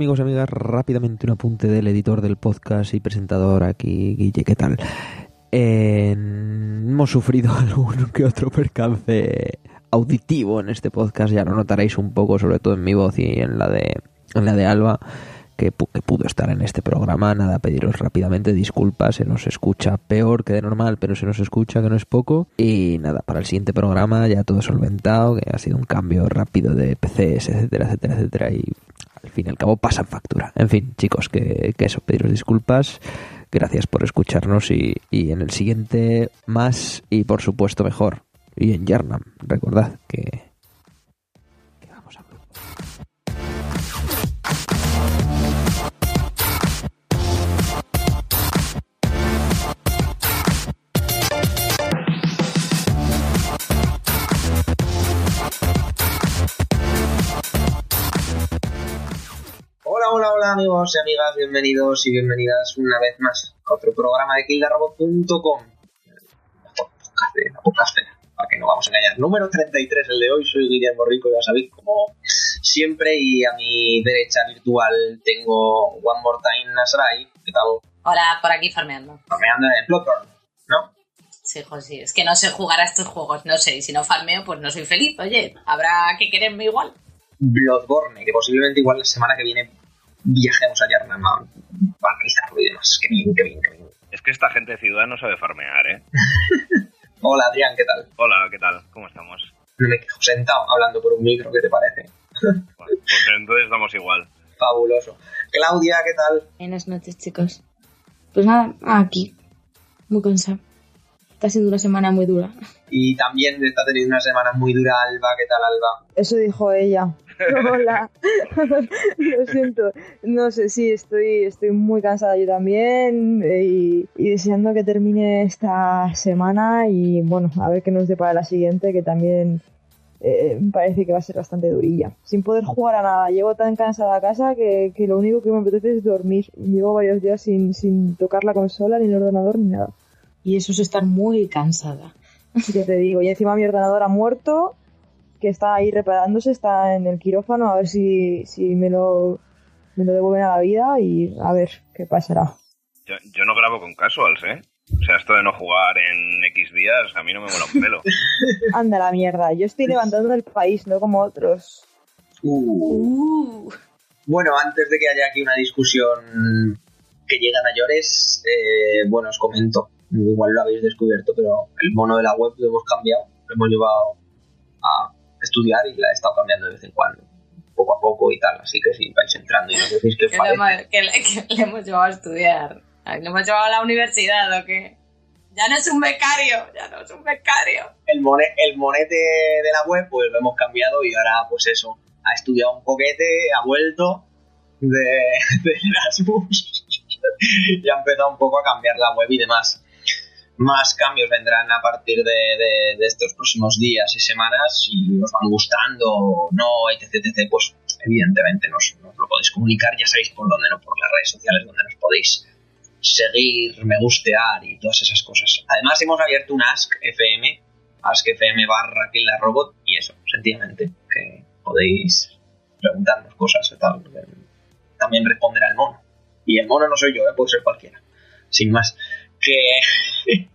amigos y amigas, rápidamente un apunte del editor del podcast y presentador aquí, Guille, ¿qué tal? Eh, hemos sufrido algún que otro percance auditivo en este podcast, ya lo notaréis un poco, sobre todo en mi voz y en la de, en la de Alba, que, pudo estar en este programa. Nada, pediros rápidamente disculpas, se nos escucha peor que de normal, pero se nos escucha que no es poco. Y nada, para el siguiente programa ya todo solventado, que ha sido un cambio rápido de PCs, etcétera, etcétera, etcétera, y al fin y al cabo pasan factura. En fin, chicos, que, que eso, pediros disculpas. Gracias por escucharnos y, y en el siguiente más y por supuesto mejor y en Yarnam. Recordad que, Hola, hola, amigos y amigas, bienvenidos y bienvenidas una vez más a otro programa de kildarrobot.com. La podcast para que no vamos a engañar. Número 33, el de hoy, soy Guillermo Rico, ya sabéis, como siempre, y a mi derecha virtual tengo One More Time Nasrai, ¿qué tal? Hola, por aquí farmeando. Farmeando en Bloodborne, ¿no? Sí, José, es que no sé jugar a estos juegos, no sé, y si no farmeo, pues no soy feliz, oye, habrá que quererme igual. Bloodborne, que posiblemente igual la semana que viene viajemos a Yarnama para analizarlo y demás. Qué bien, qué bien, qué bien. Es que esta gente de ciudad no sabe farmear, ¿eh? Hola Adrián, ¿qué tal? Hola, ¿qué tal? ¿Cómo estamos? No me quejo sentado hablando por un micro, ¿qué te parece? pues entonces estamos igual. Fabuloso. Claudia, ¿qué tal? Buenas noches, chicos. Pues nada, aquí. Muy cansado. Está siendo una semana muy dura. Y también está teniendo una semana muy dura Alba. ¿Qué tal, Alba? Eso dijo ella. Hola. Lo siento. No sé, sí, estoy, estoy muy cansada yo también eh, y, deseando que termine esta semana y bueno, a ver qué nos depara la siguiente, que también eh, parece que va a ser bastante durilla. Sin poder jugar a nada. Llego tan cansada a casa que, lo único que me apetece es dormir. Llevo varios días sin, sin tocar la consola, ni el ordenador, ni nada. Y eso es estar muy cansada. Ya te digo, y encima mi ordenador ha muerto que está ahí reparándose, está en el quirófano, a ver si, si me, lo, me lo devuelven a la vida y a ver qué pasará. Yo, yo no grabo con casuals, ¿eh? O sea, esto de no jugar en X días, a mí no me mola un pelo. Anda la mierda, yo estoy levantando el país, no como otros. Uh. Uh. Bueno, antes de que haya aquí una discusión que llegue a mayores, eh, bueno, os comento, igual lo habéis descubierto, pero el mono de la web lo hemos cambiado, lo hemos llevado a estudiar y la he estado cambiando de vez en cuando, poco a poco y tal. Así que si vais entrando y nos decís que, que, le, que, le, hemos llevado a estudiar. ¿Le hemos llevado a la universidad o qué? Ya no es un becario, ya no es un becario. El, el monete de la web, pues lo hemos cambiado y ahora, pues eso, ha estudiado un poquete, ha vuelto de, de Erasmus y ha empezado un poco a cambiar la web y demás más cambios vendrán a partir de, estos próximos días y semanas si os van gustando o no, etc, etc, pues evidentemente nos, lo podéis comunicar, ya sabéis por dónde, ¿no? Por las redes sociales donde nos podéis seguir, me gustear y todas esas cosas. Además hemos abierto un Ask FM, Ask FM barra Kill Robot y eso, sencillamente, que podéis preguntarnos cosas tal. También responderá el mono. Y el mono no soy yo, ¿eh? puede ser cualquiera. Sin más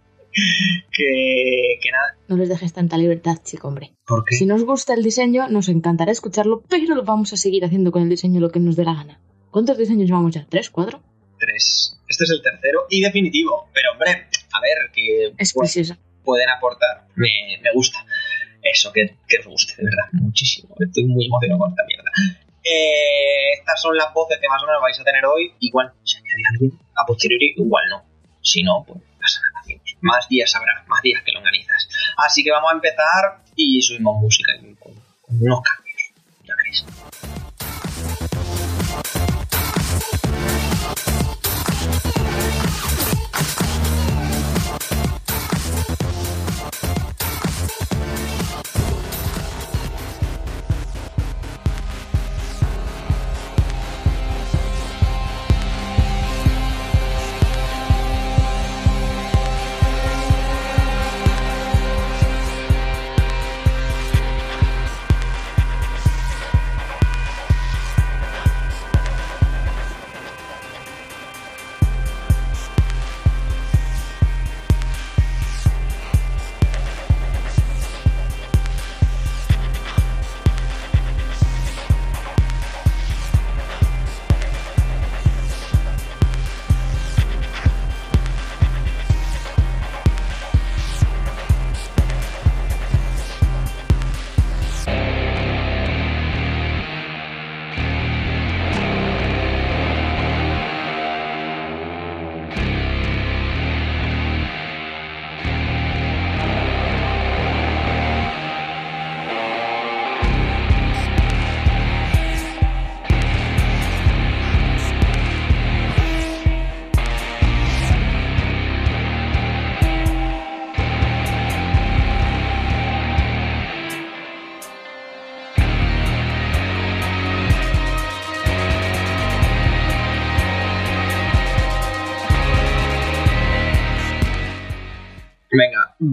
que, que, nada. No les dejes tanta libertad, chico, hombre. ¿Por qué? Si nos gusta el diseño, nos encantará escucharlo, pero lo vamos a seguir haciendo con el diseño lo que nos dé la gana. ¿Cuántos diseños llevamos ya? ¿Tres? ¿Cuatro? Tres. Este es el tercero y definitivo. Pero, hombre, a ver, que es precioso. pueden aportar. Me, me gusta. Eso, que, que, os guste, de verdad, muchísimo. Estoy muy emocionado con esta mierda. Eh, estas son las voces que más o menos vais a tener hoy. Igual se añade alguien a posteriori, igual no. Si no, pues pasa nada. Más días habrá, más días que lo organizas. Así que vamos a empezar y subimos música con, con unos cambios. Ya veréis.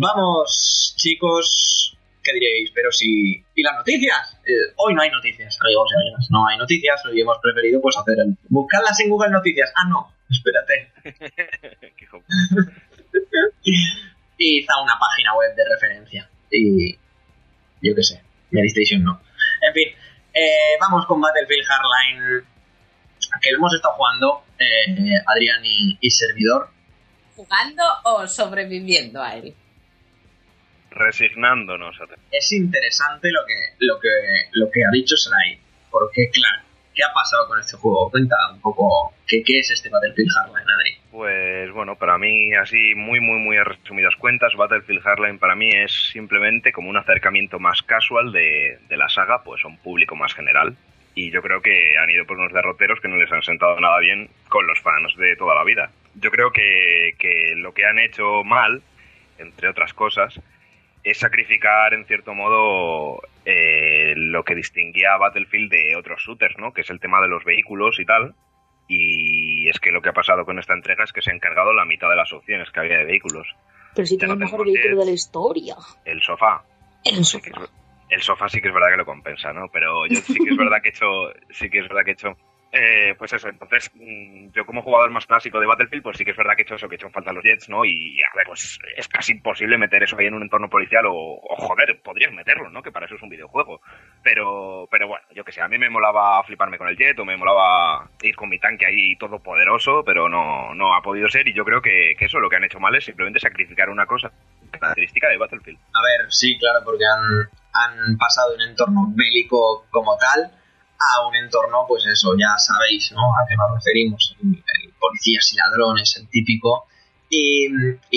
Vamos, chicos. ¿Qué diréis? Pero si. ¿Y las noticias? Eh, hoy no hay noticias, amigos y amigas. No hay noticias. Hoy hemos preferido pues hacer el. Buscarlas en Google Noticias. Ah, no. Espérate. Y hizo una página web de referencia. Y. Yo qué sé. Medistation no. En fin. eh, vamos con Battlefield Hardline. Que lo hemos estado jugando. eh, Adrián y, y servidor. ¿Jugando o sobreviviendo a él? Resignándonos a es interesante lo que, lo que, lo que ha dicho Sarai. Porque, claro, ¿qué ha pasado con este juego? Cuenta un poco qué, qué es este Battlefield Hardline, Adri. Pues bueno, para mí, así muy, muy, muy a resumidas cuentas, Battlefield Hardline para mí es simplemente como un acercamiento más casual de, de la saga, pues a un público más general. Y yo creo que han ido por unos derroteros que no les han sentado nada bien con los fans de toda la vida. Yo creo que, que lo que han hecho mal, entre otras cosas, es sacrificar en cierto modo eh, lo que distinguía a Battlefield de otros shooters, ¿no? Que es el tema de los vehículos y tal. Y es que lo que ha pasado con esta entrega es que se ha encargado la mitad de las opciones que había de vehículos. Pero si Ya tiene no el mejor vehículo de la historia. El sofá. El sí que sofá. es- el sofá sí que es verdad que lo compensa, ¿no? Pero yo sí que es verdad que he hecho, sí que es verdad que he hecho, eh, pues eso. Entonces, mm, yo como jugador más clásico de Battlefield, pues sí que es verdad que he hecho eso, que he hecho falta los jets, ¿no? Y a ver, pues es casi imposible meter eso ahí en un entorno policial o, o, joder, podrías meterlo, ¿no? Que para eso es un videojuego. Pero, pero bueno, yo que sé, a mí me molaba fliparme con el jet o me molaba ir con mi tanque ahí todopoderoso, pero no, no ha podido ser y yo creo que, eso lo que han hecho mal es simplemente sacrificar una cosa característica de Battlefield. A ver, sí, claro, porque han, han pasado un entorno bélico como tal a un entorno, pues eso, ya sabéis, ¿no? A qué nos referimos. El, policías y ladrones, el típico. Y,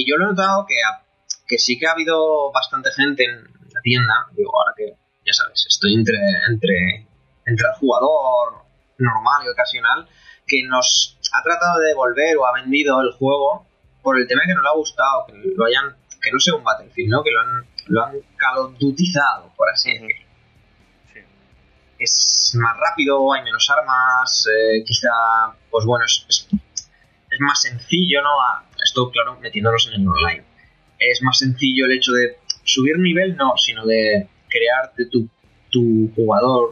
yo lo he notado que, ha- que sí que ha habido bastante gente en la tienda, digo, ahora que, ya sabes, estoy entre, entre, entre el jugador normal y ocasional, que nos ha tratado de devolver o ha vendido el juego por el tema que no le ha gustado, que lo hayan, que no sea un Battlefield, ¿no? Que lo han, lo han calodutizado, por así decirlo. Es más rápido, hay menos armas, eh, quizá, pues bueno, es, es, más sencillo, ¿no? A- esto, claro, metiéndonos en el online. Es más sencillo el hecho de subir nivel, no, sino de crearte tu, tu jugador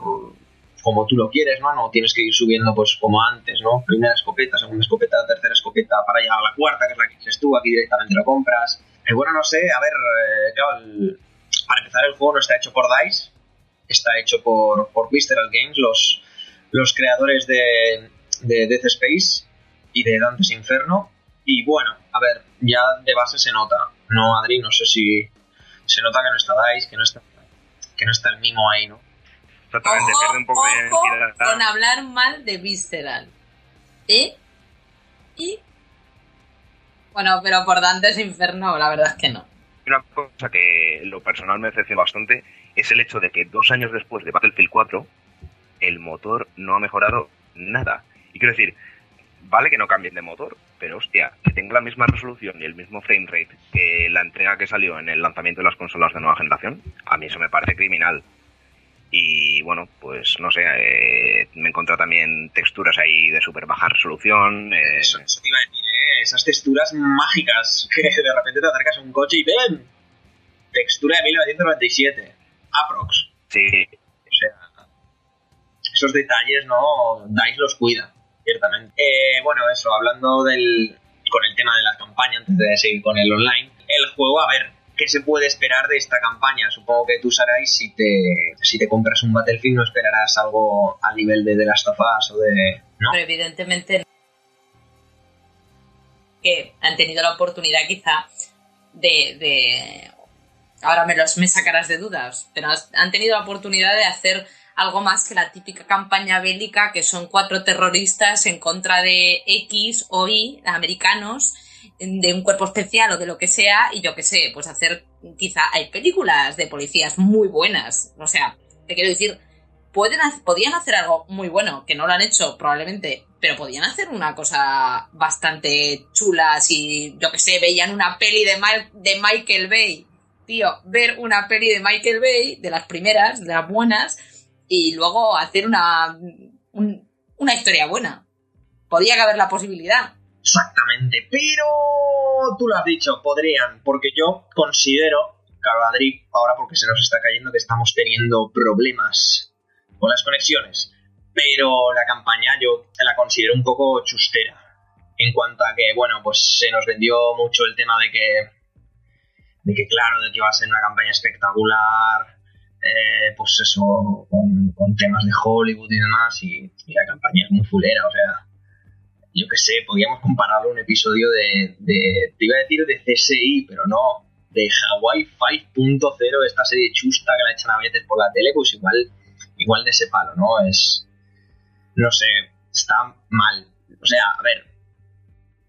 como tú lo quieres, ¿no? No tienes que ir subiendo pues como antes, ¿no? Primera escopeta, segunda escopeta, tercera escopeta para llegar a la cuarta, que es la que quieres tú, aquí directamente lo compras. Eh, bueno, no sé, a ver, eh, claro, para empezar el juego no está hecho por DICE, está hecho por, por Visceral Games, los, los creadores de, de Death Space y de Dante's Inferno. Y bueno, a ver, ya de base se nota, ¿no, Adri? No sé si se nota que no está DICE, que no está, que no está el mimo ahí, ¿no? Exactamente, pierde un poco ojo de identidad. con hablar mal de Visceral. ¿Eh? ¿Y? Bueno, pero por Dantes Inferno, la verdad es que no. Una cosa que lo personal me decepciona bastante es el hecho de que dos años después de Battlefield 4 el motor no ha mejorado nada. Y quiero decir, vale que no cambien de motor, pero hostia, que tenga la misma resolución y el mismo frame rate que la entrega que salió en el lanzamiento de las consolas de nueva generación, a mí eso me parece criminal. Y bueno, pues no sé, eh, me encontré también texturas ahí de súper baja resolución. eh, eso te iba a decir, ¿eh? Esas texturas mágicas que de repente te acercas a un coche y ¡ven! Textura de 1997. Aprox. sí, O sea, esos detalles, ¿no? DICE los cuida, ciertamente. Eh, bueno, eso, hablando del con el tema de la campaña, antes de seguir con el online, el juego, a ver, ¿qué se puede esperar de esta campaña? Supongo que tú, Sarai, si te, si te compras un Battlefield no esperarás algo al nivel de The Last of Us o de... ¿no? Pero evidentemente no. que han tenido la oportunidad quizá de, de- ahora me los me sacarás de dudas, pero han tenido la oportunidad de hacer algo más que la típica campaña bélica que son cuatro terroristas en contra de X o Y americanos de un cuerpo especial o de lo que sea y yo qué sé, pues hacer quizá hay películas de policías muy buenas, o sea, te quiero decir, pueden podían hacer algo muy bueno, que no lo han hecho probablemente, pero podían hacer una cosa bastante chula si, yo que sé, veían una peli de Michael Bay. Tío, ver una peli de Michael Bay, de las primeras, de las buenas, y luego hacer una, un- una historia buena. Podía caber la posibilidad. exactamente, pero tú lo has dicho, podrían, porque yo considero, claro, Adri, ahora porque se nos está cayendo que estamos teniendo problemas con las conexiones, pero la campaña yo la considero un poco chustera, en cuanto a que, bueno, pues se nos vendió mucho el tema de que, de que claro, de que iba a ser una campaña espectacular, eh, pues eso, con, con, temas de Hollywood y demás, y, y, la campaña es muy fulera, o sea, yo qué sé, podríamos compararlo a un episodio de, de, te iba a decir de CSI, pero no, de Hawaii 5.0, esta serie chusta que la echan a veces por la tele, pues igual, igual de ese palo, ¿no? Es, no sé, está mal. O sea, a ver,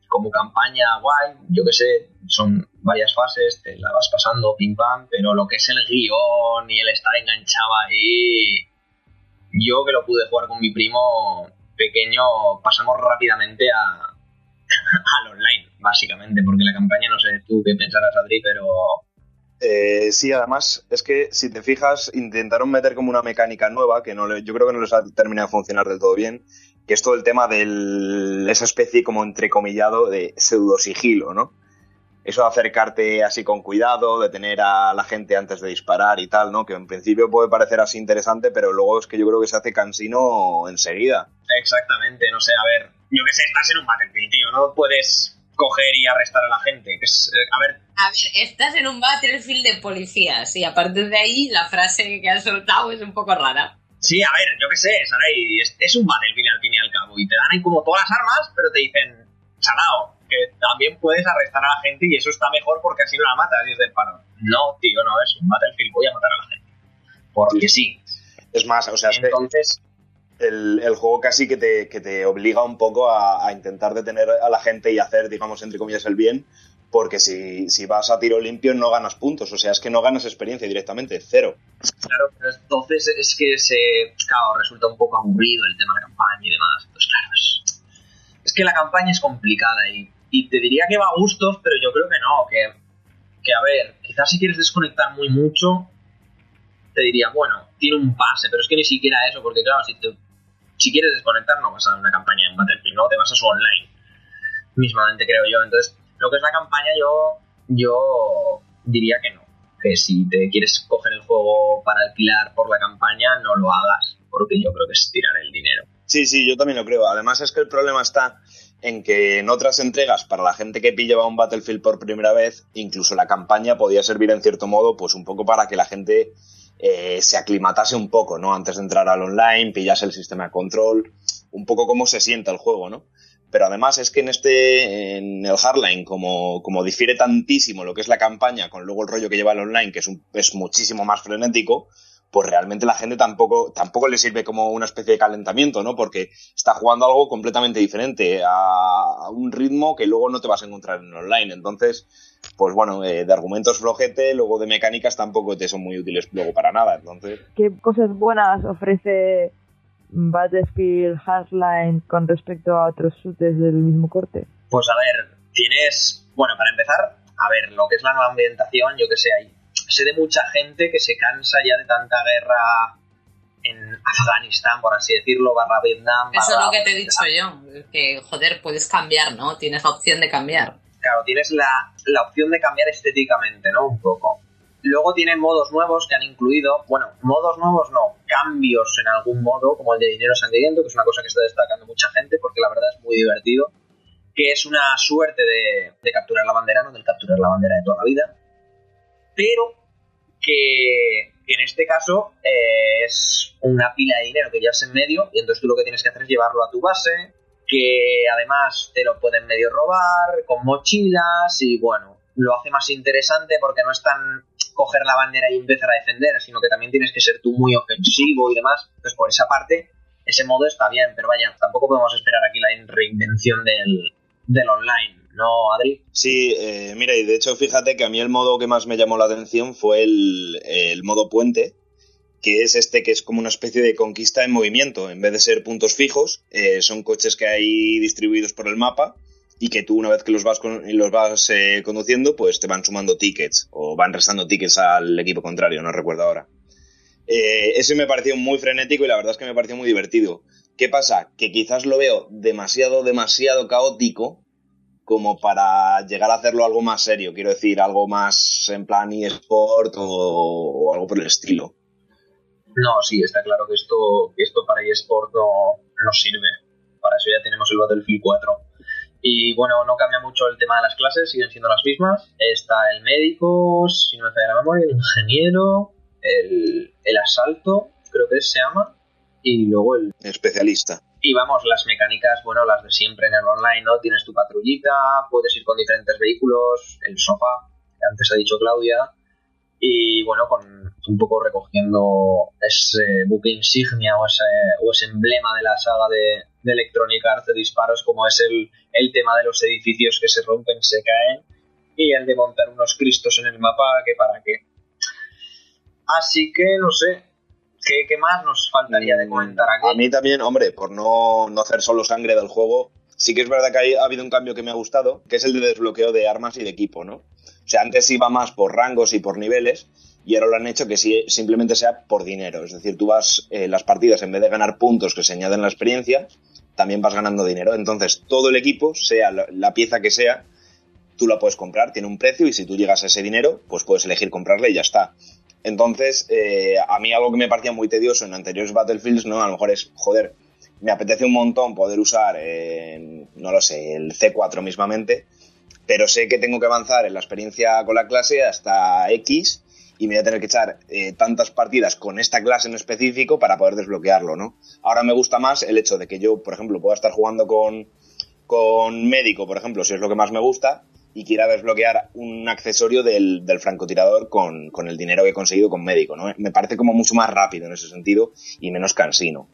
como campaña guay, yo qué sé, son varias fases, te la vas pasando pim pam, pero lo que es el guion y el estar enganchado ahí, yo que lo pude jugar con mi primo pequeño, pasamos rápidamente a, al online, básicamente, porque la campaña, no sé tú qué pensarás, Adri, pero... Eh, sí, además, es que si te fijas, intentaron meter como una mecánica nueva que no yo creo que no les ha terminado de funcionar del todo bien, que es todo el tema de esa especie como entrecomillado de pseudo sigilo, ¿no? Eso de acercarte así con cuidado, de tener a la gente antes de disparar y tal, ¿no? Que en principio puede parecer así interesante, pero luego es que yo creo que se hace cansino enseguida. Exactamente, no sé, a ver, yo que sé, estás en un Battlefield, tío, no puedes coger y arrestar a la gente. Que es, eh, a ver. A ver, estás en un Battlefield de policías y a partir de ahí la frase que has soltado es un poco rara. Sí, a ver, yo qué sé, Saray, es, es un Battlefield al fin y al cabo y te dan ahí como todas las armas, pero te dicen, salao, también puedes arrestar a la gente y eso está mejor porque así no la matas y es del paro. No, tío, no es un Battlefield, voy a matar a la gente. Porque sí. Es más, o sea, entonces... El, el, juego casi que te, que te obliga un poco a, a, intentar detener a la gente y hacer, digamos, entre comillas, el bien, porque si, si, vas a tiro limpio no ganas puntos, o sea, es que no ganas experiencia directamente, cero. Claro, pero entonces es que se, claro, resulta un poco aburrido el tema de la campaña y demás. Pues claro, es, es que la campaña es complicada y y te diría que va a gustos, pero yo creo que no, que, que a ver, quizás si quieres desconectar muy mucho, te diría, bueno, tiene un pase, pero es que ni siquiera eso, porque claro, si, te, si quieres desconectar no vas a una campaña en Battlefield, ¿no? Te vas a su online, mismamente creo yo. Entonces, lo que es la campaña yo, yo diría que no, que si te quieres coger el juego para alquilar por la campaña, no lo hagas, porque yo creo que es tirar el dinero. Sí, sí, yo también lo creo. Además es que el problema está en que en otras entregas, para la gente que pillaba un Battlefield por primera vez, incluso la campaña podía servir en cierto modo, pues un poco para que la gente eh, se aclimatase un poco, ¿no? Antes de entrar al online, pillase el sistema de control, un poco cómo se sienta el juego, ¿no? Pero además es que en este, en el Hardline, como, como difiere tantísimo lo que es la campaña con luego el rollo que lleva el online, que es, un, es muchísimo más frenético, pues realmente la gente tampoco, tampoco le sirve como una especie de calentamiento, ¿no? Porque está jugando algo completamente diferente, a, un ritmo que luego no te vas a encontrar en online. Entonces, pues bueno, eh, de argumentos flojete, luego de mecánicas tampoco te son muy útiles luego para nada. Entonces. ¿Qué cosas buenas ofrece Battlefield Hardline con respecto a otros shooters del mismo corte? Pues a ver, tienes, bueno, para empezar, a ver, lo que es la nueva ambientación, yo que sé, hay sé de mucha gente que se cansa ya de tanta guerra en Afganistán, por así decirlo, barra Vietnam. Eso es lo que te he dicho yo, que joder, puedes cambiar, ¿no? Tienes la opción de cambiar. Claro, tienes la, la opción de cambiar estéticamente, ¿no? Un poco. Luego tienen modos nuevos que han incluido, bueno, modos nuevos no, cambios en algún modo, como el de dinero sangriento, que es una cosa que está destacando mucha gente porque la verdad es muy divertido, que es una suerte de, de capturar la bandera, no del capturar la bandera de toda la vida, pero que, en este caso eh, es una pila de dinero que llevas en medio y entonces tú lo que tienes que hacer es llevarlo a tu base, que además te lo pueden medio robar con mochilas y bueno, lo hace más interesante porque no es tan coger la bandera y empezar a defender, sino que también tienes que ser tú muy ofensivo y demás. Entonces por esa parte ese modo está bien, pero vaya, tampoco podemos esperar aquí la reinvención del, del online. ¿No, Adri? Sí, eh, mira, y de hecho fíjate que a mí el modo que más me llamó la atención fue el, modo puente, que es este que es como una especie de conquista en movimiento. En vez de ser puntos fijos, eh, son coches que hay distribuidos por el mapa y que tú una vez que los vas, con, los vas eh, conduciendo, pues te van sumando tickets o van restando tickets al equipo contrario, no recuerdo ahora. Eh, ese me pareció muy frenético y la verdad es que me pareció muy divertido. ¿Qué pasa? Que quizás lo veo demasiado, demasiado caótico como para llegar a hacerlo algo más serio, quiero decir, algo más en plan eSport o, o algo por el estilo. No, sí, está claro que esto, esto para eSport no, no sirve. Para eso ya tenemos el Battlefield 4. Y bueno, no cambia mucho el tema de las clases, siguen siendo las mismas. Está el médico, si no me falla la memoria, el ingeniero, el, el asalto, creo que se llama, y luego el Especialista. Y vamos, las mecánicas, bueno, las de siempre en el online, ¿no? Tienes tu patrullita, puedes ir con diferentes vehículos, el sofá, que antes ha dicho Claudia, y bueno, con un poco recogiendo ese buque insignia o ese, o ese emblema de la saga de, de Electronic Arts de disparos, como es el, el tema de los edificios que se rompen, se caen, y el de montar unos cristos en el mapa, que para qué. Así que, no sé, ¿qué, más nos faltaría de comentar aquí? A mí también, hombre, por no, no hacer solo sangre del juego, sí que es verdad que ha habido un cambio que me ha gustado, que es el de desbloqueo de armas y de equipo, ¿no? O sea, antes iba más por rangos y por niveles, y ahora lo han hecho que sí- simplemente sea por dinero. Es decir, tú vas, eh, las partidas, en vez de ganar puntos que se añaden la experiencia, también vas ganando dinero. Entonces, todo el equipo, sea la, la pieza que sea, tú la puedes comprar, tiene un precio, y si tú llegas a ese dinero, pues puedes elegir comprarla y ya está. Entonces, eh, a mí algo que me parecía muy tedioso en anteriores Battlefields, ¿no? A lo mejor es, joder, me apetece un montón poder usar, eh, no lo sé, el C4 mismamente, pero sé que tengo que avanzar en la experiencia con la clase hasta X y me voy a tener que echar eh, tantas partidas con esta clase en específico para poder desbloquearlo, ¿no? Ahora me gusta más el hecho de que yo, por ejemplo, pueda estar jugando con, con médico, por ejemplo, si es lo que más me gusta, y quiera desbloquear un accesorio del, del francotirador con, con el dinero que he conseguido con médico, ¿no? Me parece como mucho más rápido en ese sentido y menos cansino.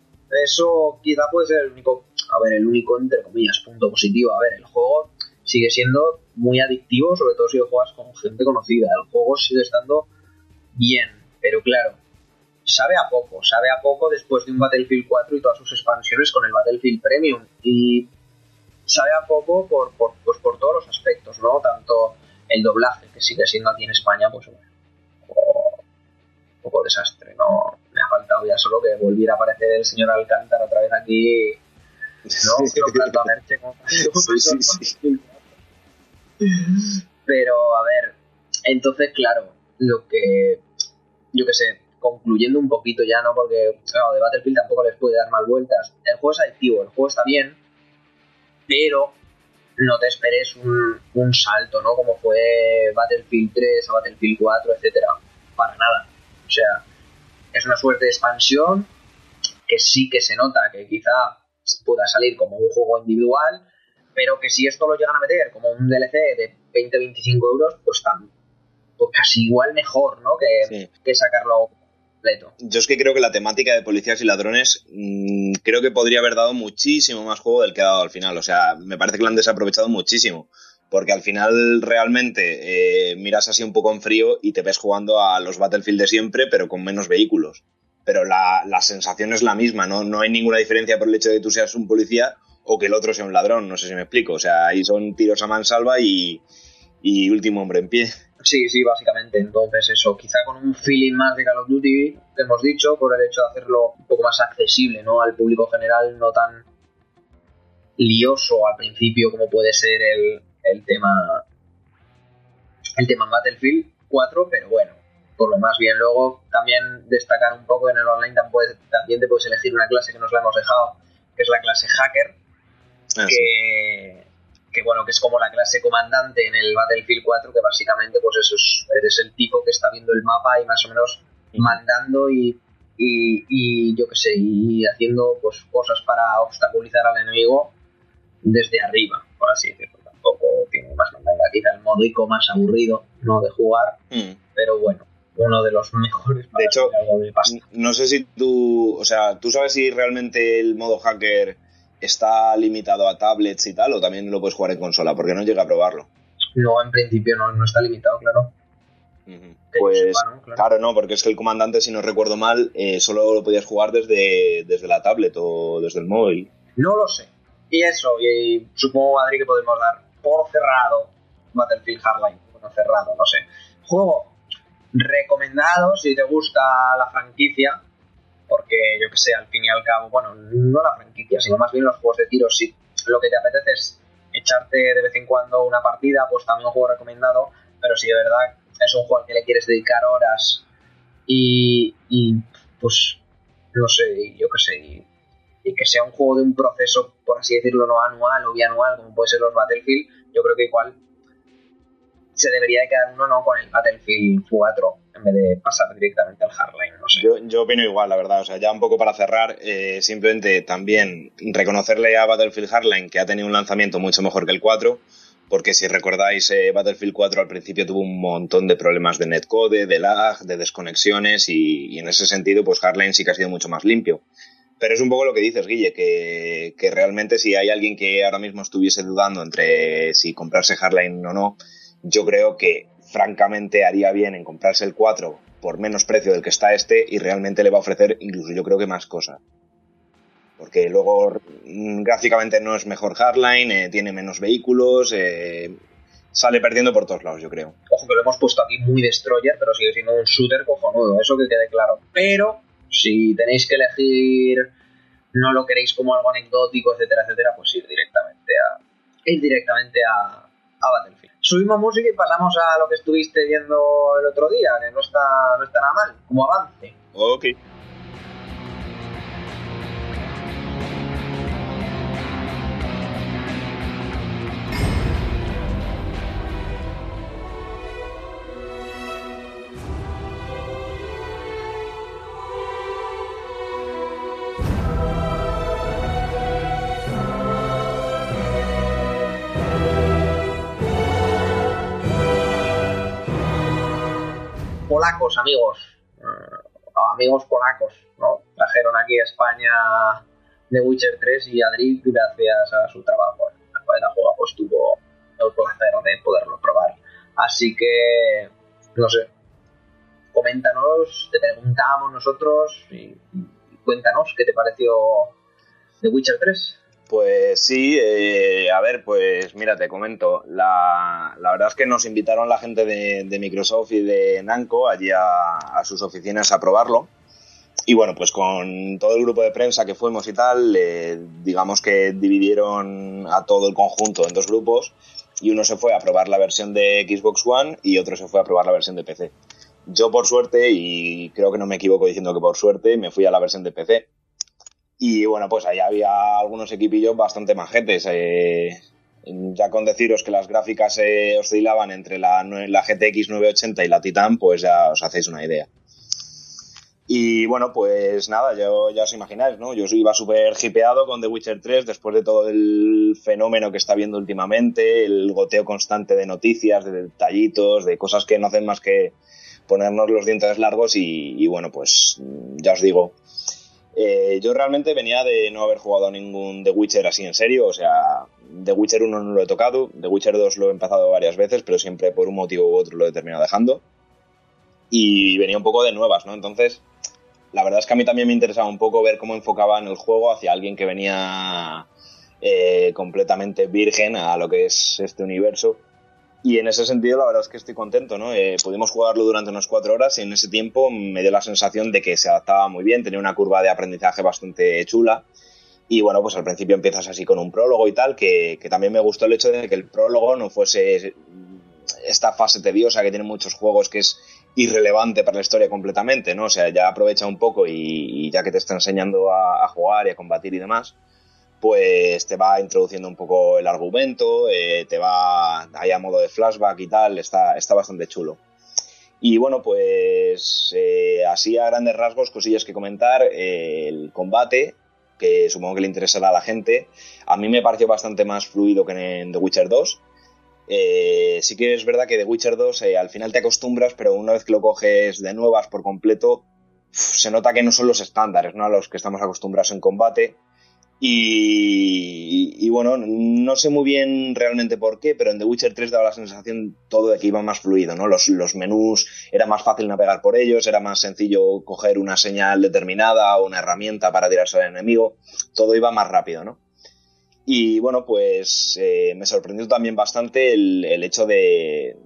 Eso quizá puede ser el único, a ver, el único, entre comillas, punto positivo. A ver, el juego sigue siendo muy adictivo, sobre todo si lo juegas con gente conocida. El juego sigue estando bien, pero claro, sabe a poco, sabe a poco después de un Battlefield 4 y todas sus expansiones con el Battlefield Premium. Y sabe a poco por, por, pues por todos los aspectos, ¿no? Tanto el doblaje, que sigue siendo aquí en España, pues bueno, un poco, un poco desastre, ¿no? Me ha faltado ya solo que volviera a aparecer el señor Alcántara otra vez aquí, ¿no? Sí, sí. Pero, a ver, entonces, claro, lo que, yo qué sé, concluyendo un poquito ya, ¿no? Porque, claro, de Battlefield tampoco les puede dar más vueltas. El juego es adictivo, el juego está bien, pero no te esperes un, un salto, ¿no? Como fue Battlefield 3 a Battlefield 4, etcétera. Para nada. O sea, es una suerte de expansión que sí que se nota que quizá pueda salir como un juego individual, pero que si esto lo llegan a meter como un DLC de 20-25 euros, pues, tan, pues casi igual mejor, ¿no? Que, Sí. que sacarlo Yo es que creo que la temática de policías y ladrones mmm, creo que podría haber dado muchísimo más juego del que ha dado al final. O sea, me parece que lo han desaprovechado muchísimo. Porque al final realmente eh, miras así un poco en frío y te ves jugando a los Battlefield de siempre, pero con menos vehículos. Pero la, la sensación es la misma, ¿no? No hay ninguna diferencia por el hecho de que tú seas un policía o que el otro sea un ladrón, no sé si me explico. O sea, ahí son tiros a mansalva y, y último hombre en pie. Sí, sí, básicamente. Entonces, eso, quizá con un feeling más de Call of Duty, que hemos dicho, por el hecho de hacerlo un poco más accesible, ¿no? Al público general, no tan lioso al principio como puede ser el, el tema el tema en Battlefield 4, pero bueno, por lo más bien. Luego también destacar un poco en el online también, te puedes elegir una clase que nos la hemos dejado, que es la clase hacker, Ah, sí. Que, bueno, que es como la clase comandante en el Battlefield 4, que básicamente pues eso es, eres el tipo que está viendo el mapa y más o menos mandando y, y, y yo qué sé, y haciendo pues cosas para obstaculizar al enemigo desde arriba, por así decirlo. Tampoco tiene más mandanga, quizá el modico más aburrido, no de jugar, Mm. pero bueno, uno de los mejores para De hecho, algo de. No sé si tú, o sea, ¿tú sabes si realmente el modo hacker está limitado a tablets y tal o también lo puedes jugar en consola? Porque no llega a probarlo. No, en principio no, no está limitado, claro. Pues sepa, ¿no? Claro. claro, no, porque es que el comandante, si no recuerdo mal, eh, solo lo podías jugar desde, desde la tablet o desde el móvil. No lo sé. Y eso, y, supongo, Madrid, que podemos dar por cerrado Battlefield Hardline. Bueno, cerrado, no sé. Juego recomendado si te gusta la franquicia, porque yo que sé, al fin y al cabo, bueno, no la franquicia, sino más bien los juegos de tiros. Si lo que te apetece es echarte de vez en cuando una partida, pues también un juego recomendado, pero si de verdad es un juego al que le quieres dedicar horas y, pues no sé, yo qué sé, y, y, que sea un juego de un proceso, por así decirlo, no anual o bianual, como puede ser los Battlefield, yo creo que igual se debería de quedar uno no con el Battlefield 4 en vez de pasar directamente al Hardline, no sé. Yo, opino igual, la verdad. O sea, ya un poco para cerrar, eh, simplemente también reconocerle a Battlefield Hardline que ha tenido un lanzamiento mucho mejor que el 4, porque si recordáis, eh, Battlefield 4 al principio tuvo un montón de problemas de netcode, de lag, de desconexiones y, y en ese sentido, pues Hardline sí que ha sido mucho más limpio. Pero es un poco lo que dices, Guille, que, que realmente si hay alguien que ahora mismo estuviese dudando entre si comprarse Hardline o no, yo creo que francamente haría bien en comprarse el 4 por menos precio del que está este y realmente le va a ofrecer incluso yo creo que más cosas. Porque luego mm, gráficamente no es mejor Hardline, eh, tiene menos vehículos, eh, sale perdiendo por todos lados, yo creo. Ojo que lo hemos puesto aquí muy destroyer, pero sigue siendo un shooter cojonudo, eso que quede claro. Pero si tenéis que elegir, no lo queréis como algo anecdótico, etcétera, etcétera, pues ir directamente a ir directamente a, a Battlefield. Subimos música y pasamos a lo que estuviste viendo el otro día, que no está, no está nada mal, como avance. Ok. Polacos, amigos, uh, amigos polacos, ¿no? Trajeron aquí a España The Witcher 3 y Adri, gracias a su trabajo en la cual la juega, pues tuvo el placer de poderlo probar. Así que, no sé, coméntanos, te preguntamos nosotros y cuéntanos qué te pareció The Witcher 3. Pues sí, eh, a ver, pues mira, te comento. La, la, verdad es que nos invitaron la gente de, Microsoft y de Nanco allí a, a, sus oficinas a probarlo. Y bueno, pues con todo el grupo de prensa que fuimos y tal, eh, digamos que dividieron a todo el conjunto en dos grupos y uno se fue a probar la versión de Xbox One y otro se fue a probar la versión de PC. Yo por suerte, y creo que no me equivoco diciendo que por suerte, me fui a la versión de PC y bueno, pues ahí había algunos equipillos bastante majetes. Eh, ya con deciros que las gráficas eh, oscilaban entre la, GTX 980 y la Titan, pues ya os hacéis una idea. Y bueno, pues nada, yo, ya os imagináis, ¿no? Yo iba súper hipeado con The Witcher 3 después de todo el fenómeno que está viendo últimamente, el goteo constante de noticias, de detallitos, de cosas que no hacen más que ponernos los dientes largos y bueno, pues ya os digo, eh, yo realmente venía de no haber jugado ningún The Witcher así en serio, o sea, The Witcher 1 no lo he tocado, The Witcher 2 lo he empezado varias veces, pero siempre por un motivo u otro lo he terminado dejando. Y venía un poco de nuevas, ¿no? Entonces, la verdad es que a mí también me interesaba un poco ver cómo enfocaban el juego hacia alguien que venía eh, completamente virgen a lo que es este universo. Y en ese sentido, la verdad es que estoy contento, ¿no? Eh, pudimos jugarlo durante unas cuatro horas y en ese tiempo me dio la sensación de que se adaptaba muy bien, tenía una curva de aprendizaje bastante chula. Y bueno, pues al principio empiezas así con un prólogo y tal, que, que también me gustó el hecho de que el prólogo no fuese esta fase tediosa que tienen muchos juegos que es irrelevante para la historia completamente, ¿no? O sea, ya aprovecha un poco y, ya que te está enseñando a jugar y a combatir y demás, pues te va introduciendo un poco el argumento, eh, te va ahí a modo de flashback y tal, está, está bastante chulo. Y bueno, pues eh, así a grandes rasgos, cosillas que comentar, eh, el combate, que supongo que le interesará a la gente, a mí me pareció bastante más fluido que en The Witcher 2. Eh, sí que es verdad que The Witcher 2 al final te acostumbras, pero una vez que lo coges de nuevas por completo, se nota que no son los estándares ¿no? a los que estamos acostumbrados en combate y, bueno, no sé muy bien realmente por qué, pero en The Witcher 3 daba la sensación todo de que iba más fluido, ¿no? Los, menús era más fácil navegar por ellos, era más sencillo coger una señal determinada o una herramienta para tirarse al enemigo, todo iba más rápido, ¿no? Y bueno, pues eh, me sorprendió también bastante el, hecho de,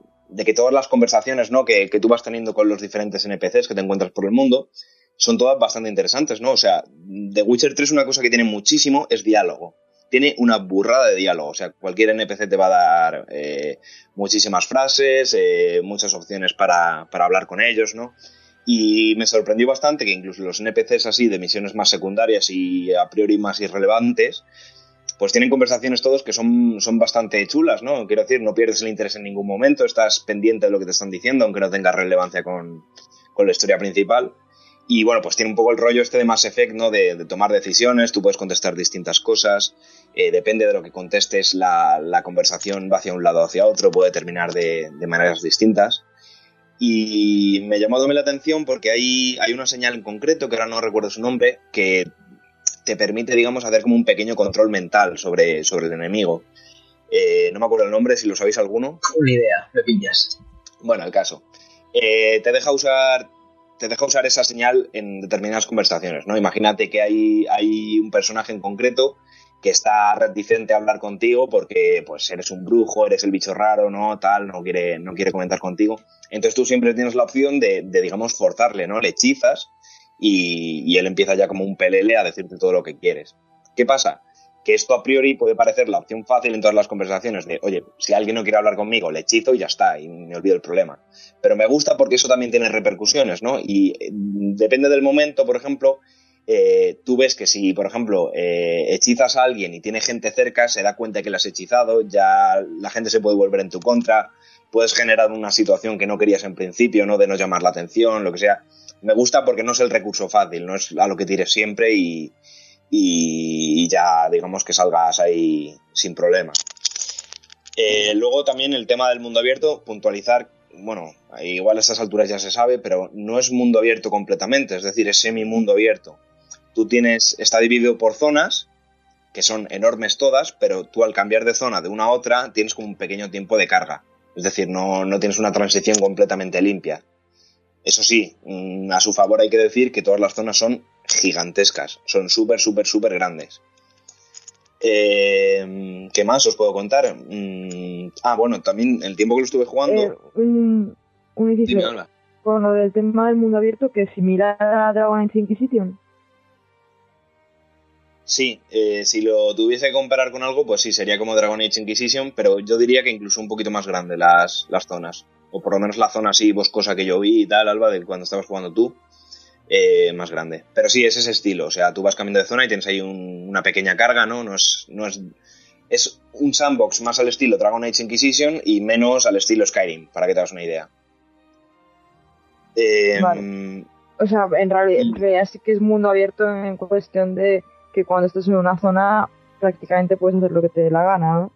que todas las conversaciones ¿no? que tú vas teniendo con los diferentes NPCs que te encuentras por el mundo, son todas bastante interesantes, ¿no? O sea, The Witcher 3 una cosa que tiene muchísimo es diálogo. tiene una burrada de diálogo. O sea, cualquier NPC te va a dar eh, muchísimas frases, eh, muchas opciones para, para hablar con ellos, ¿no? Y me sorprendió bastante que incluso los NPCs así de misiones más secundarias y a priori más irrelevantes, pues tienen conversaciones todos que son, son bastante chulas, ¿no? Quiero decir, no pierdes el interés en ningún momento, estás pendiente de lo que te están diciendo, aunque no tenga relevancia con, con la historia principal. Y bueno, pues tiene un poco el rollo este de Mass Effect, ¿no? De, de tomar decisiones, tú puedes contestar distintas cosas, eh, depende de lo que contestes, la, la, conversación va hacia un lado o hacia otro, puede terminar de, de maneras distintas. Y me llamó también la atención porque hay, hay una señal en concreto, que ahora no recuerdo su nombre, que te permite, digamos, hacer como un pequeño control mental sobre, sobre el enemigo. Eh, no me acuerdo el nombre, si lo sabéis alguno. Una idea, me pillas. Bueno, el caso. Eh, te deja usar te deja usar esa señal en determinadas conversaciones, ¿no? Imagínate que hay, hay un personaje en concreto que está reticente a hablar contigo porque pues eres un brujo, eres el bicho raro, ¿no? Tal, no quiere, no quiere comentar contigo. Entonces tú siempre tienes la opción de, de digamos, forzarle, ¿no? Le hechizas y, y, él empieza ya como un pelele a decirte todo lo que quieres. ¿Qué pasa? Que esto a priori puede parecer la opción fácil en todas las conversaciones de, oye, si alguien no quiere hablar conmigo, le hechizo y ya está, y me olvido el problema. Pero me gusta porque eso también tiene repercusiones, ¿no? Y eh, depende del momento, por ejemplo, eh, tú ves que si, por ejemplo, eh, hechizas a alguien y tiene gente cerca, se da cuenta que le has hechizado, ya la gente se puede volver en tu contra, puedes generar una situación que no querías en principio, ¿no? De no llamar la atención, lo que sea. Me gusta porque no es el recurso fácil, no es a lo que tires siempre y, y ya digamos que salgas ahí sin problema. Eh, luego también el tema del mundo abierto, puntualizar, bueno, igual a estas alturas ya se sabe, pero no es mundo abierto completamente, es decir, es semi mundo abierto. Tú tienes, está dividido por zonas, que son enormes todas, pero tú al cambiar de zona de una a otra tienes como un pequeño tiempo de carga. Es decir, no, no tienes una transición completamente limpia. Eso sí, mm, a su favor hay que decir que todas las zonas son gigantescas, son súper, súper, súper grandes. Eh, ¿Qué más os puedo contar? Mm, ah, bueno, también el tiempo que lo estuve jugando. Eh, un, un. Dime, Con lo del tema del mundo abierto, que es similar a Dragon Age Inquisition. Sí, eh, si lo tuviese que comparar con algo, pues sí, sería como Dragon Age Inquisition, pero yo diría que incluso un poquito más grande las, las zonas. O por lo menos la zona así boscosa que yo vi y tal, Alba, de cuando estabas jugando tú, eh, más grande. Pero sí, es ese estilo. O sea, tú vas cambiando de zona y tienes ahí un, una pequeña carga, ¿no? No es, no es. Es un sandbox más al estilo Dragon Age Inquisition y menos al estilo Skyrim, para que te hagas una idea. Eh, vale. O sea, en realidad, en realidad sí que es mundo abierto en cuestión de que cuando estás en una zona prácticamente puedes hacer lo que te dé la gana, ¿no?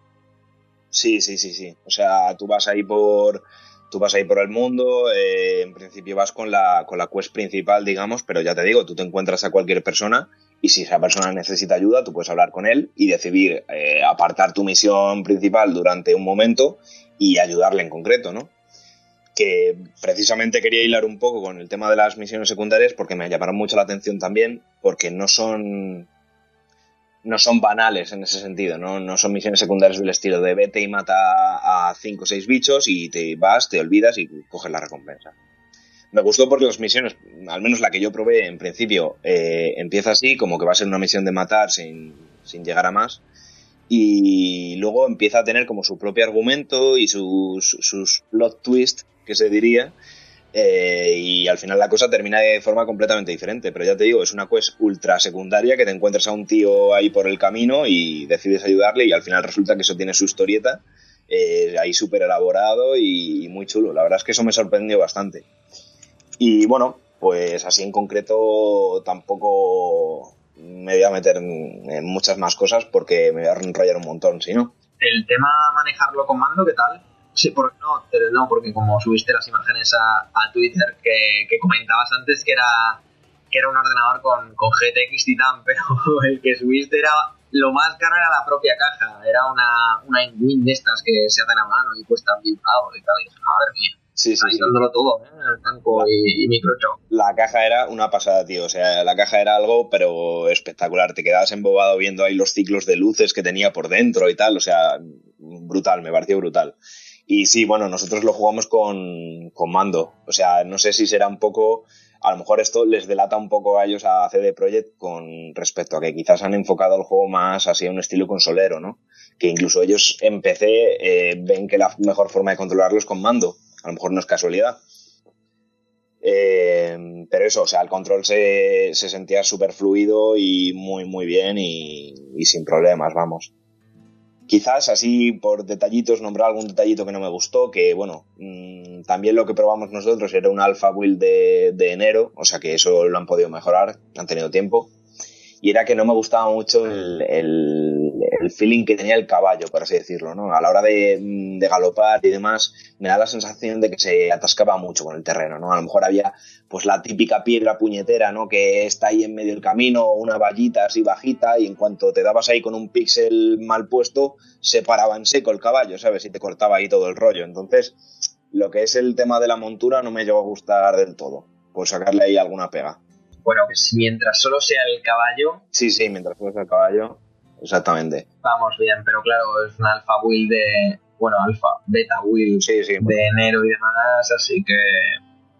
Sí, sí, sí, sí. O sea, tú vas ahí por tú vas ahí por el mundo, eh, en principio vas con la, con la quest principal, digamos, pero ya te digo, tú te encuentras a cualquier persona y si esa persona necesita ayuda, tú puedes hablar con él y decidir eh, apartar tu misión principal durante un momento y ayudarle en concreto, ¿no? Que precisamente quería hilar un poco con el tema de las misiones secundarias porque me llamaron mucho la atención también, porque no son no son banales en ese sentido, ¿no? no son misiones secundarias del estilo de vete y mata a cinco o seis bichos y te vas, te olvidas y coges la recompensa. Me gustó porque las misiones, al menos la que yo probé en principio, eh, empieza así, como que va a ser una misión de matar sin, sin llegar a más, y luego empieza a tener como su propio argumento y sus, sus plot twist, que se diría, eh, y al final la cosa termina de forma completamente diferente. Pero ya te digo, es una quest ultra secundaria que te encuentras a un tío ahí por el camino y decides ayudarle y al final resulta que eso tiene su historieta eh, ahí súper elaborado y, muy chulo. La verdad es que eso me sorprendió bastante. Y bueno, pues así en concreto tampoco me voy a meter en, en muchas más cosas porque me voy a enrollar un montón, si no. El tema manejarlo con mando, ¿qué tal? Sí, por, no, no, porque como subiste las imágenes a, a Twitter que, que, comentabas antes que era que era un ordenador con, con GTX Titan, pero el que subiste era lo más caro era la propia caja, era una, una Win de estas que se hacen a mano y cuestan mil pavos y tal, y dije, madre mía. Sí, todo, ¿eh? El tanco y, y microchip. La caja era una pasada, tío. O sea, la caja era algo, pero espectacular. Te quedabas embobado viendo ahí los ciclos de luces que tenía por dentro y tal. O sea, brutal, me pareció brutal. Y sí, bueno, nosotros lo jugamos con, con, mando. O sea, no sé si será un poco a lo mejor esto les delata un poco a ellos a CD Projekt con respecto a que quizás han enfocado el juego más así a un estilo consolero, ¿no? Que incluso ellos en PC eh, ven que la mejor forma de controlarlo es con mando. A lo mejor no es casualidad. Eh, pero eso, o sea, el control se, se sentía súper fluido y muy, muy bien y sin problemas, vamos. Quizás así por detallitos nombrar algún detallito que no me gustó, que bueno, mmm, también lo que probamos nosotros era un alpha build de, de, enero, o sea que eso lo han podido mejorar, han tenido tiempo. Y era que no me gustaba mucho el, el feeling que tenía el caballo, por así decirlo, ¿no? A la hora de, de, galopar y demás, me da la sensación de que se atascaba mucho con el terreno, ¿no? A lo mejor había pues la típica piedra puñetera, ¿no? Que está ahí en medio del camino, una vallita así bajita, y en cuanto te dabas ahí con un píxel mal puesto, se paraba en seco el caballo, ¿sabes? Y te cortaba ahí todo el rollo. Entonces, lo que es el tema de la montura no me llegó a gustar del todo, por sacarle ahí alguna pega. Bueno, que si mientras solo sea el caballo. Sí, sí, mientras solo sea el caballo. Exactamente. Vamos bien, pero claro, es una alfa build de. Bueno, alfa, beta build sí, sí, de enero y demás, así que,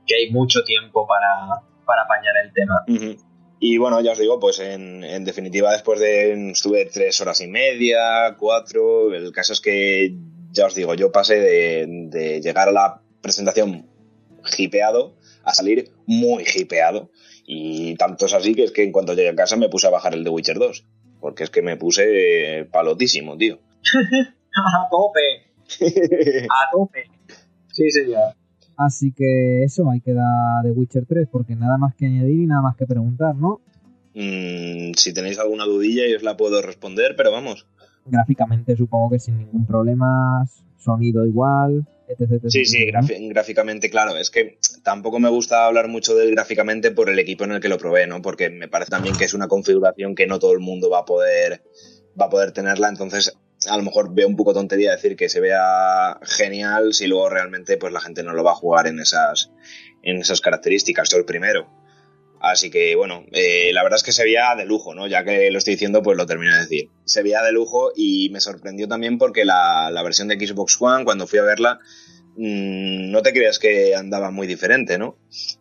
que hay mucho tiempo para, para apañar el tema. Uh -huh. Y bueno, ya os digo, pues en, en, definitiva, después de. Estuve tres horas y media, cuatro. El caso es que, ya os digo, yo pasé de, de llegar a la presentación hipeado a salir muy hipeado. Y tanto es así que es que en cuanto llegué a casa me puse a bajar el de Witcher 2. Porque es que me puse palotísimo, tío. a tope. a tope. Sí, señor. Así que eso, hay que dar de Witcher 3, porque nada más que añadir y nada más que preguntar, ¿no? Mm, si tenéis alguna dudilla, yo os la puedo responder, pero vamos. Gráficamente supongo que sin ningún problema, sonido igual, etc. etc sí, sí, ¿no? gráficamente, claro. Es que tampoco me gusta hablar mucho del gráficamente por el equipo en el que lo probé, ¿no? Porque me parece también que es una configuración que no todo el mundo va a poder, va a poder tenerla, entonces a lo mejor veo un poco tontería decir que se vea genial si luego realmente pues la gente no lo va a jugar en esas, en esas características. Yo el primero. Así que bueno, eh, la verdad es que se veía de lujo, ¿no? Ya que lo estoy diciendo, pues lo termino de decir. Se veía de lujo y me sorprendió también porque la versión de Xbox One, cuando fui a verla, mmm, no te creas que andaba muy diferente, ¿no?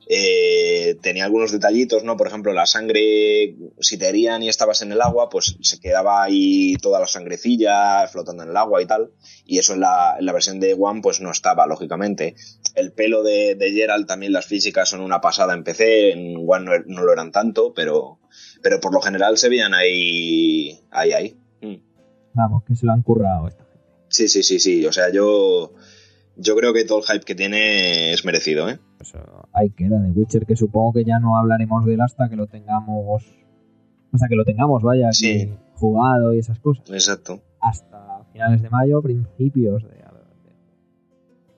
Eh, tenía algunos detallitos, ¿no? Por ejemplo, la sangre, si te herían y estabas en el agua, pues se quedaba ahí toda la sangrecilla flotando en el agua y tal. Y eso en la, en la versión de One, pues no estaba, lógicamente. El pelo de, de Gerald también las físicas son una pasada en PC, en One no, no lo eran tanto, pero, pero por lo general se veían ahí, ahí, ahí. Mm. Vamos, que se lo han currado esta gente. Sí, sí, sí, sí. O sea, yo, yo creo que todo el hype que tiene es merecido, ¿eh? Pues ahí queda de Witcher, que supongo que ya no hablaremos de él hasta que lo tengamos. Hasta que lo tengamos, vaya, sí. jugado y esas cosas. Exacto. Hasta finales de mayo, principios de.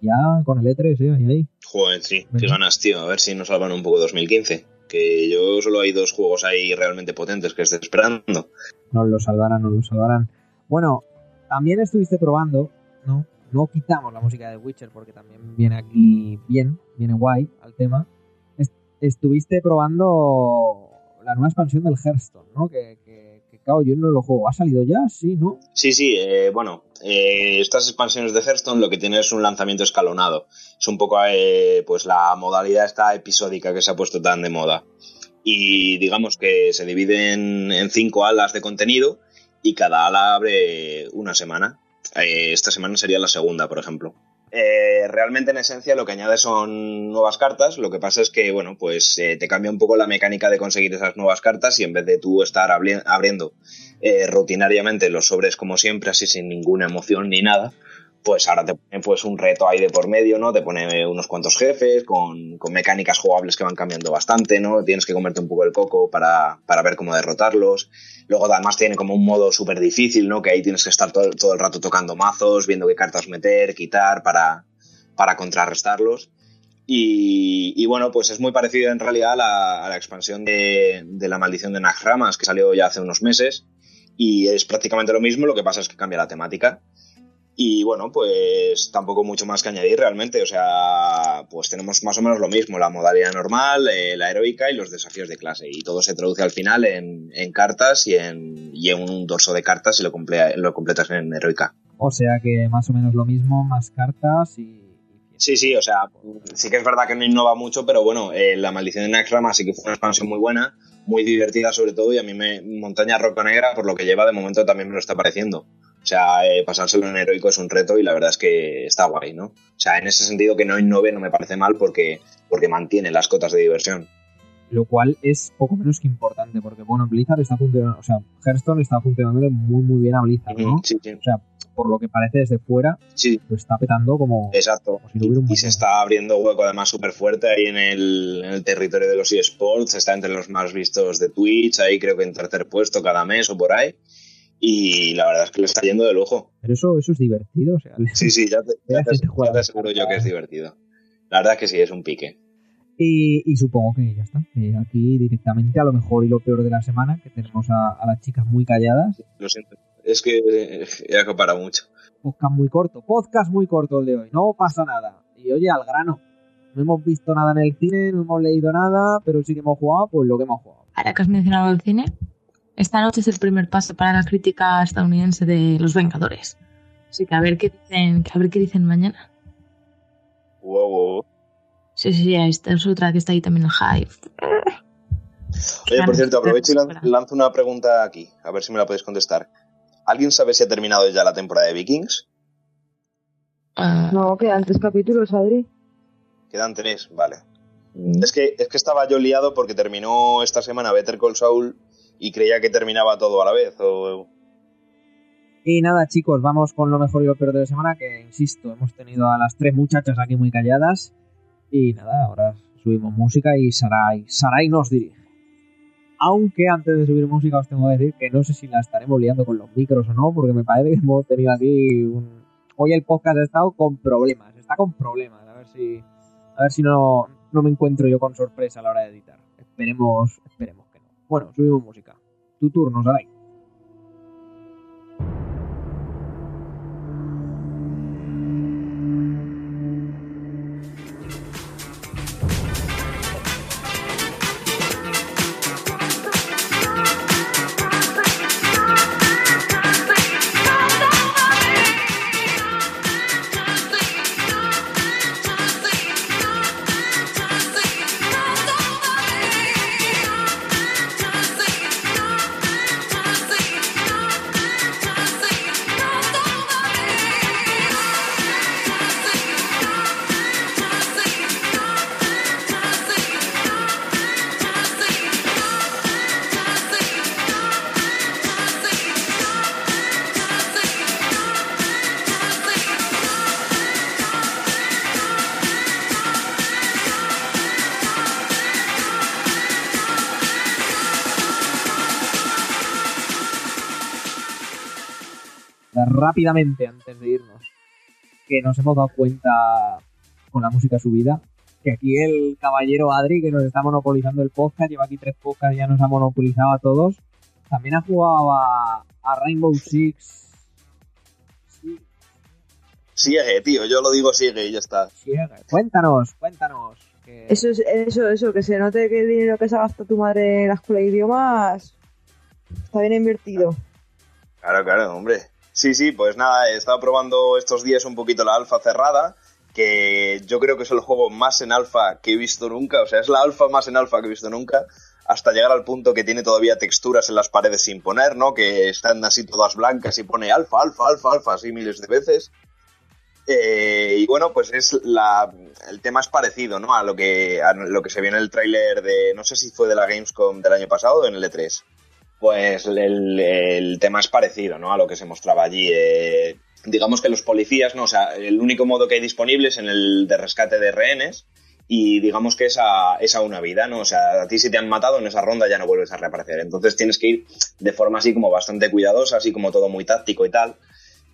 Ya con el E3, ¿eh? Ahí, ahí. Joder, sí, qué ganas, tío. A ver si nos salvan un poco 2015. Que yo solo hay dos juegos ahí realmente potentes que estoy esperando. Nos lo salvarán, nos lo salvarán. Bueno, también estuviste probando, ¿no? No quitamos la música de Witcher porque también viene aquí bien, viene guay al tema. Est estuviste probando la nueva expansión del Hearthstone, ¿no? Que, que, que claro, yo no lo juego. ¿Ha salido ya? Sí, ¿no? Sí, sí, eh, bueno, eh, estas expansiones de Hearthstone lo que tienen es un lanzamiento escalonado. Es un poco eh, pues la modalidad esta episódica que se ha puesto tan de moda. Y digamos que se dividen en cinco alas de contenido y cada ala abre una semana. Eh, esta semana sería la segunda, por ejemplo. Eh, realmente en esencia lo que añade son nuevas cartas, lo que pasa es que, bueno, pues eh, te cambia un poco la mecánica de conseguir esas nuevas cartas y en vez de tú estar abri abriendo eh, rutinariamente los sobres como siempre, así sin ninguna emoción ni nada, pues ahora te pone pues un reto ahí de por medio, ¿no? Te pone unos cuantos jefes con, con mecánicas jugables que van cambiando bastante, ¿no? Tienes que comerte un poco el coco para, para ver cómo derrotarlos. Luego además tiene como un modo súper difícil, ¿no? Que ahí tienes que estar todo, todo, el rato tocando mazos, viendo qué cartas meter, quitar para, para contrarrestarlos. Y, y, bueno, pues es muy parecido en realidad a la, a la expansión de, de, la maldición de Nagramas que salió ya hace unos meses. Y es prácticamente lo mismo, lo que pasa es que cambia la temática. Y bueno, pues tampoco mucho más que añadir realmente. O sea, pues tenemos más o menos lo mismo, la modalidad normal, eh, la heroica y los desafíos de clase. Y todo se traduce al final en, en cartas y en, y en, un dorso de cartas y lo, comple lo completas en heroica. O sea que más o menos lo mismo, más cartas y, y Sí, sí, o sea, sí que es verdad que no innova mucho, pero bueno, eh, la maldición de Naxxramas sí que fue una expansión muy buena, muy divertida sobre todo, y a mí me Montaña Roca Negra, por lo que lleva de momento también me lo está pareciendo. O sea, eh, pasárselo en heroico es un reto y la verdad es que está guay, ¿no? O sea, en ese sentido que no innove no me parece mal porque, porque mantiene las cotas de diversión. Lo cual es poco menos que importante, porque bueno, Blizzard está funcionando, o sea, Hearthstone está funcionando muy muy bien a Blizzard, ¿no? Sí, sí. O sea, por lo que parece desde fuera, Sí, lo está petando como, exacto. como si no hubiera un Y se está abriendo hueco además súper fuerte ahí en el, en el territorio de los eSports, está entre los más vistos de Twitch, ahí creo que en tercer puesto cada mes o por ahí. Y la verdad es que le está yendo de lujo. Pero eso, eso es divertido, o sea, Sí, sí, ya te, ya te- gente juega ya te aseguro yo que es divertido. La verdad es que sí, es un pique. Y, y supongo que ya está. que aquí directamente a lo mejor y lo peor de la semana, que tenemos a, a las chicas muy calladas. Lo siento. Es que eh, he acopado mucho. Podcast muy corto, podcast muy corto el de hoy, no pasa nada. Y oye, al grano. No hemos visto nada en el cine, no hemos leído nada, pero sí que hemos jugado, pues lo que hemos jugado. Ahora que has mencionado el cine, esta noche es el primer paso para la crítica estadounidense de Los Vengadores. Así que a ver qué dicen, a ver qué dicen mañana. Wow, wow. Sí, sí, esta es otra que está ahí también el hype. Oye, por cierto, aprovecho y lanzo una pregunta aquí, a ver si me la podéis contestar. ¿Alguien sabe si ha terminado ya la temporada de Vikings? Ah, No, quedan tres capítulos, Adri. Quedan tres, vale. Mm. Es que, es que estaba yo liado porque terminó esta semana Better Call Saul y creía que terminaba todo a la vez. O... Y nada, chicos, vamos con lo mejor y lo peor de la semana, que insisto, hemos tenido a las tres muchachas aquí muy calladas. Y nada, ahora subimos música y Sarai, Sarai nos dirige. Aunque antes de subir música os tengo que decir que no sé si la estaremos liando con los micros o no, porque me parece que hemos tenido aquí un... Hoy el podcast ha estado con problemas, está con problemas. A ver si, a ver si no, no me encuentro yo con sorpresa a la hora de editar. Esperemos, esperemos. Bueno, subimos música. Tu turno, Sarai. Rápidamente antes de irnos que nos hemos dado cuenta con la música subida que aquí el caballero Adri que nos está monopolizando el podcast lleva aquí tres podcasts ya nos ha monopolizado a todos también ha jugado a, a Rainbow Six sí, Sigue, tío, yo lo digo sigue y ya está. sí, cuéntanos cuéntanos que- Eso es eso, eso, que se note que el dinero que se gasta tu madre en la escuela de idiomas está bien invertido. Claro, claro, hombre. Sí, sí, pues nada, he estado probando estos días un poquito la alfa cerrada, que yo creo que es el juego más en alfa que he visto nunca, o sea, es la alfa más en alfa que he visto nunca, hasta llegar al punto que tiene todavía texturas en las paredes sin poner, ¿no? Que están así todas blancas y pone alfa, alfa, alfa, alfa, así miles de veces. Eh, y bueno, pues es la, el tema es parecido, ¿no? A lo que, a lo que se vio en el tráiler de, no sé si fue de la Gamescom del año pasado o en el E3 pues el, tema es parecido ¿no? a lo que se mostraba allí. Eh, digamos que los policías, ¿no? o sea, el único modo que hay disponible es en el de rescate de rehenes y digamos que es a, es a una vida, ¿no? O sea, a ti si te han matado en esa ronda ya no vuelves a reaparecer. Entonces tienes que ir de forma así como bastante cuidadosa, así como todo muy táctico y tal.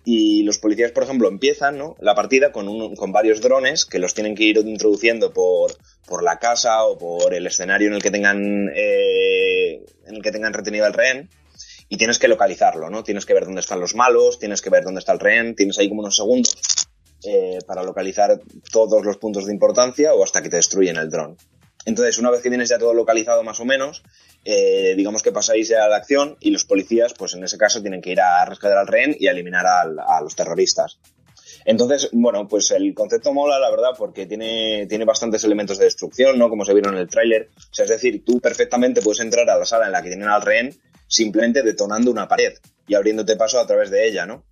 Y los policías, por ejemplo, empiezan ¿no? la partida con, un, con varios drones que los tienen que ir introduciendo por, por la casa o por el escenario en el que tengan eh, en el que tengan retenido al rehén y tienes que localizarlo, ¿no? Tienes que ver dónde están los malos, tienes que ver dónde está el rehén, tienes ahí como unos segundos eh, para localizar todos los puntos de importancia o hasta que te destruyen el dron. Entonces, una vez que tienes ya todo localizado más o menos, eh, digamos que pasáis ya a la acción y los policías, pues en ese caso, tienen que ir a rescatar al rehén y a eliminar a los terroristas. Entonces, bueno, pues el concepto mola, la verdad, porque tiene, tiene bastantes elementos de destrucción, ¿no? Como se vieron en el tráiler. O sea, es decir, tú perfectamente puedes entrar a la sala en la que tienen al rehén simplemente detonando una pared y abriéndote paso a través de ella, ¿no?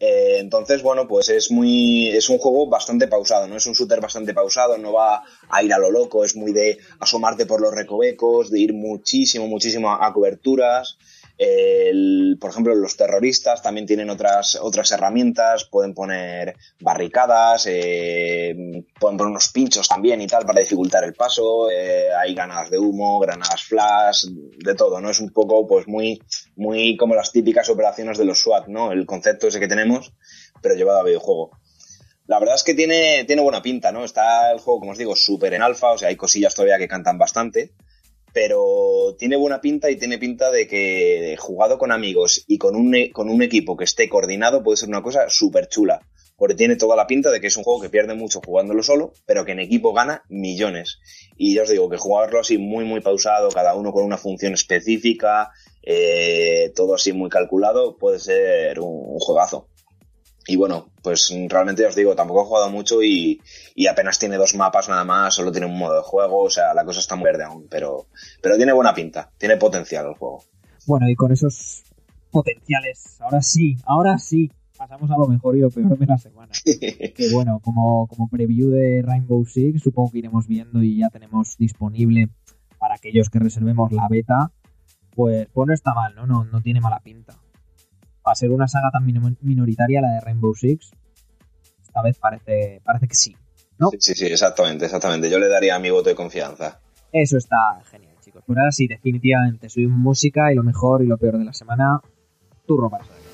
Eh, entonces, bueno, pues es muy. es un juego bastante pausado, ¿no? Es un shooter bastante pausado, no va a ir a lo loco, es muy de asomarte por los recovecos, de ir muchísimo, muchísimo a coberturas. El, por ejemplo, los terroristas también tienen otras, otras herramientas, pueden poner barricadas, eh, pueden poner unos pinchos también y tal para dificultar el paso, eh, hay granadas de humo, granadas flash, de todo, ¿no? Es un poco, pues muy, muy como las típicas operaciones de los SWAT, ¿no? El concepto ese que tenemos, pero llevado a videojuego. La verdad es que tiene, tiene buena pinta, ¿no? Está el juego, como os digo, súper en alfa, o sea, hay cosillas todavía que cantan bastante pero tiene buena pinta y tiene pinta de que jugado con amigos y con un, e, con un equipo que esté coordinado puede ser una cosa súper chula. Porque tiene toda la pinta de que es un juego que pierde mucho jugándolo solo, pero que en equipo gana millones. Y ya os digo que jugarlo así muy, muy pausado, cada uno con una función específica, eh, todo así muy calculado, puede ser un juegazo. Y bueno, pues realmente os digo, tampoco he jugado mucho y, apenas tiene dos mapas nada más, solo tiene un modo de juego, o sea, la cosa está muy verde aún, pero, pero tiene buena pinta, tiene potencial el juego. Bueno, y con esos potenciales, ahora sí, ahora sí, pasamos a lo mejor y lo peor de la semana. que bueno, como, como preview de Rainbow Six, supongo que iremos viendo y ya tenemos disponible para aquellos que reservemos la beta, pues, pues no está mal, ¿no? No, no tiene mala pinta a ser una saga tan minoritaria, la de Rainbow Six, esta vez parece, parece que sí, ¿no? Sí, sí, exactamente, exactamente. Yo le daría mi voto de confianza. Eso está genial, chicos. Pues ahora sí, definitivamente, subimos música y lo mejor y lo peor de la semana, turno para saber.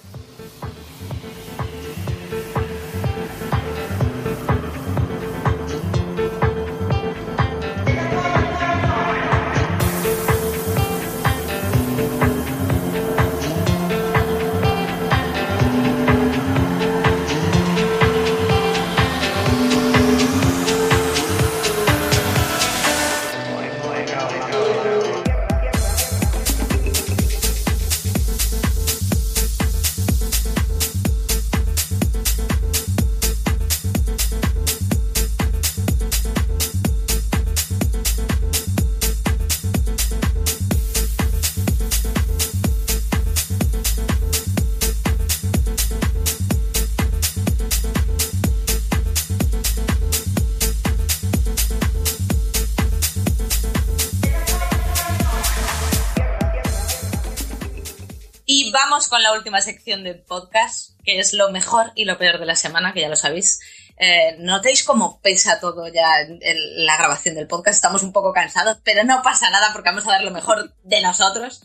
Con la última sección del podcast, que es lo mejor y lo peor de la semana, que ya lo sabéis. Eh, notéis cómo pesa todo ya en, la grabación del podcast. Estamos un poco cansados, pero no pasa nada porque vamos a dar lo mejor de nosotros.